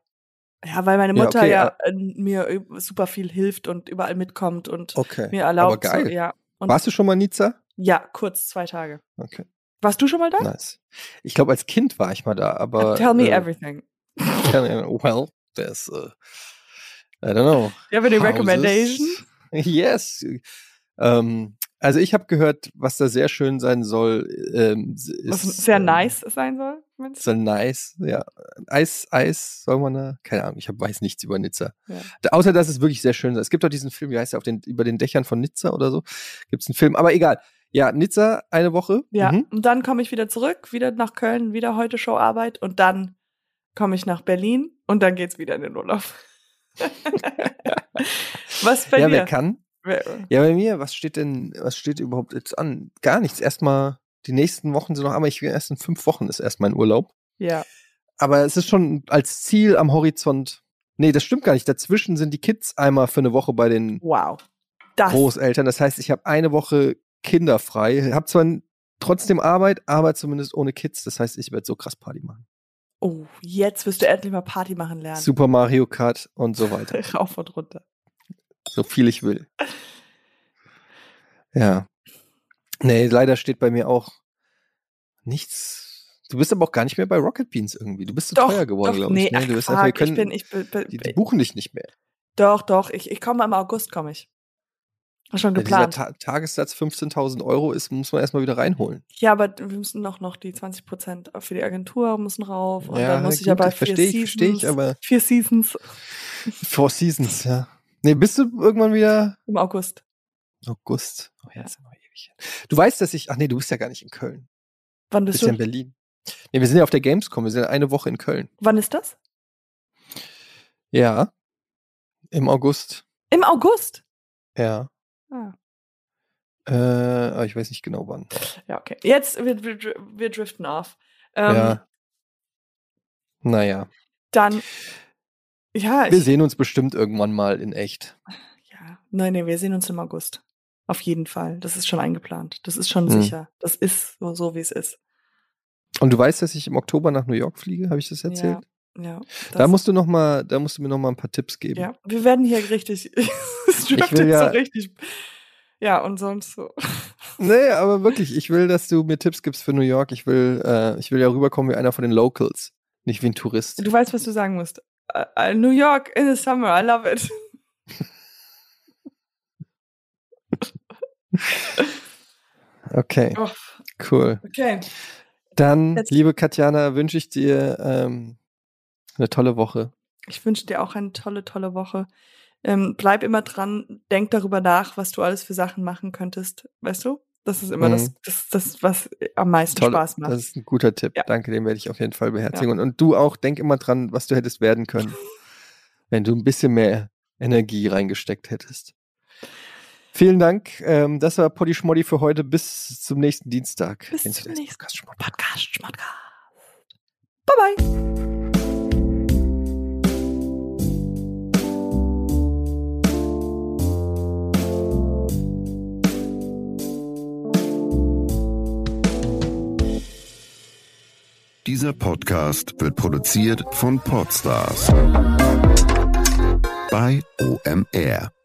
Ja, weil meine Ja, Mutter okay, ja, äh, mir super viel hilft und überall mitkommt und okay. mir erlaubt. Aber geil. So, ja. Und Warst du schon mal in Nizza? ja, kurz zwei Tage. Okay, Warst du schon mal da? nice. Ich glaube, als Kind war ich mal da, aber. <laughs> Tell me äh, everything. tell me- Well, there's, uh, I don't know. You have any Houses. recommendation? <laughs> Yes. Ähm, also ich habe gehört, was da sehr schön sein soll, ähm, ist Was sehr ähm, nice sein soll? Soll nice, ja. Eis, Eis, soll man da? Keine Ahnung, ich hab, weiß nichts über Nizza. Ja. Da, außer, dass es wirklich sehr schön ist. Es gibt auch diesen Film, wie heißt der, auf den, über den Dächern von Nizza oder so. Gibt es einen Film, aber egal. Ja, Nizza, eine Woche. Ja, Mhm. und dann komme ich wieder zurück, wieder nach Köln, wieder heute Showarbeit und dann komme ich nach Berlin und dann geht's wieder in den Urlaub. <laughs> Was bei ja, dir? wer kann? Ja, bei mir, was steht denn, was steht überhaupt jetzt an? Gar nichts. Erstmal, die nächsten Wochen sind noch, aber ich will erst in fünf Wochen ist erst mein Urlaub. Ja. Aber es ist schon als Ziel am Horizont. Nee, das stimmt gar nicht. Dazwischen sind die Kids einmal für eine Woche bei den Wow. Das. Großeltern. Das heißt, ich habe eine Woche kinderfrei. Habe zwar trotzdem Arbeit, aber zumindest ohne Kids. Das heißt, ich werde so krass Party machen. Oh, jetzt wirst du endlich mal Party machen lernen. Super Mario Kart und so weiter. <laughs> Rauf und runter. so viel ich will. Ja. Nee, leider steht bei mir auch nichts Du bist aber auch gar nicht mehr bei Rocket Beans irgendwie. Du bist zu Doch, teuer geworden, doch, glaube nee, ich. Ne? ach, Du bist einfach, können, ich bin, ich bin, bin, die, die buchen dich nicht mehr. doch, doch, ich, ich komme im August, komme ich. Schon geplant. Ta Tagessatz 15.000 Euro ist, muss man erstmal wieder reinholen. Ja, aber wir müssen noch, noch die 20 Prozent für die Agentur müssen rauf. Und Ja, dann muss ich gut, aber das vier versteh ich, Seasons, versteh ich, aber- vier Seasons Four Seasons, ja. Nee, bist du irgendwann wieder im August. August? Oh ja, ist ja hin. Du weißt, dass ich, ach nee, du bist ja gar nicht in Köln. Wann Du bist bist ja du? in Berlin. Nee, wir sind ja auf der Gamescom. Wir sind eine Woche in Köln. Wann ist das? Ja. Im August. Im August. Ja. Ah. Äh, aber ich weiß nicht genau wann. Ja, okay. Jetzt, wir, wir, wir driften auf. Ähm, ja. Naja. Dann, ja, Wir ich, sehen uns bestimmt irgendwann mal in echt. ja, nein, nee, wir sehen uns im August. Auf jeden Fall. Das ist schon eingeplant. Das ist schon Hm. sicher. Das ist so, so wie es ist. Und du weißt, dass ich im Oktober nach New York fliege? Habe ich das erzählt? Ja. Da das- musst du noch mal, da musst du mir noch mal ein paar Tipps geben. Ja, wir werden hier richtig. <laughs> driftet will ja- so richtig. Ja, und sonst so. Nee, aber wirklich, ich will, dass du mir Tipps gibst für New York. Ich will, äh, ich will ja rüberkommen wie einer von den Locals, nicht wie ein Tourist. Du weißt, was du sagen musst. Uh, uh, New York in the summer, I love it. <laughs> <laughs> Okay, Oh, cool. okay. Dann, Jetzt- liebe Katjana, wünsche ich dir ähm, eine tolle Woche. Ich wünsche dir auch eine tolle, tolle Woche. Ähm, bleib immer dran, denk darüber nach, was du alles für Sachen machen könntest. Weißt du? Das ist immer Mhm. das, das, das, was am meisten Toll, Spaß macht. Das ist ein guter Tipp. Ja. Danke, den werde ich auf jeden Fall beherzigen. Und, und du auch, denk immer dran, was du hättest werden können, <laughs> wenn du ein bisschen mehr Energie reingesteckt hättest. Vielen Dank. Ähm, das war Poddy Schmoddy für heute. Bis zum nächsten Dienstag. Bis zum nächsten Podcast? Podcast, Schmodcast. Bye bye. Dieser Podcast wird produziert von Podstars bei OMR.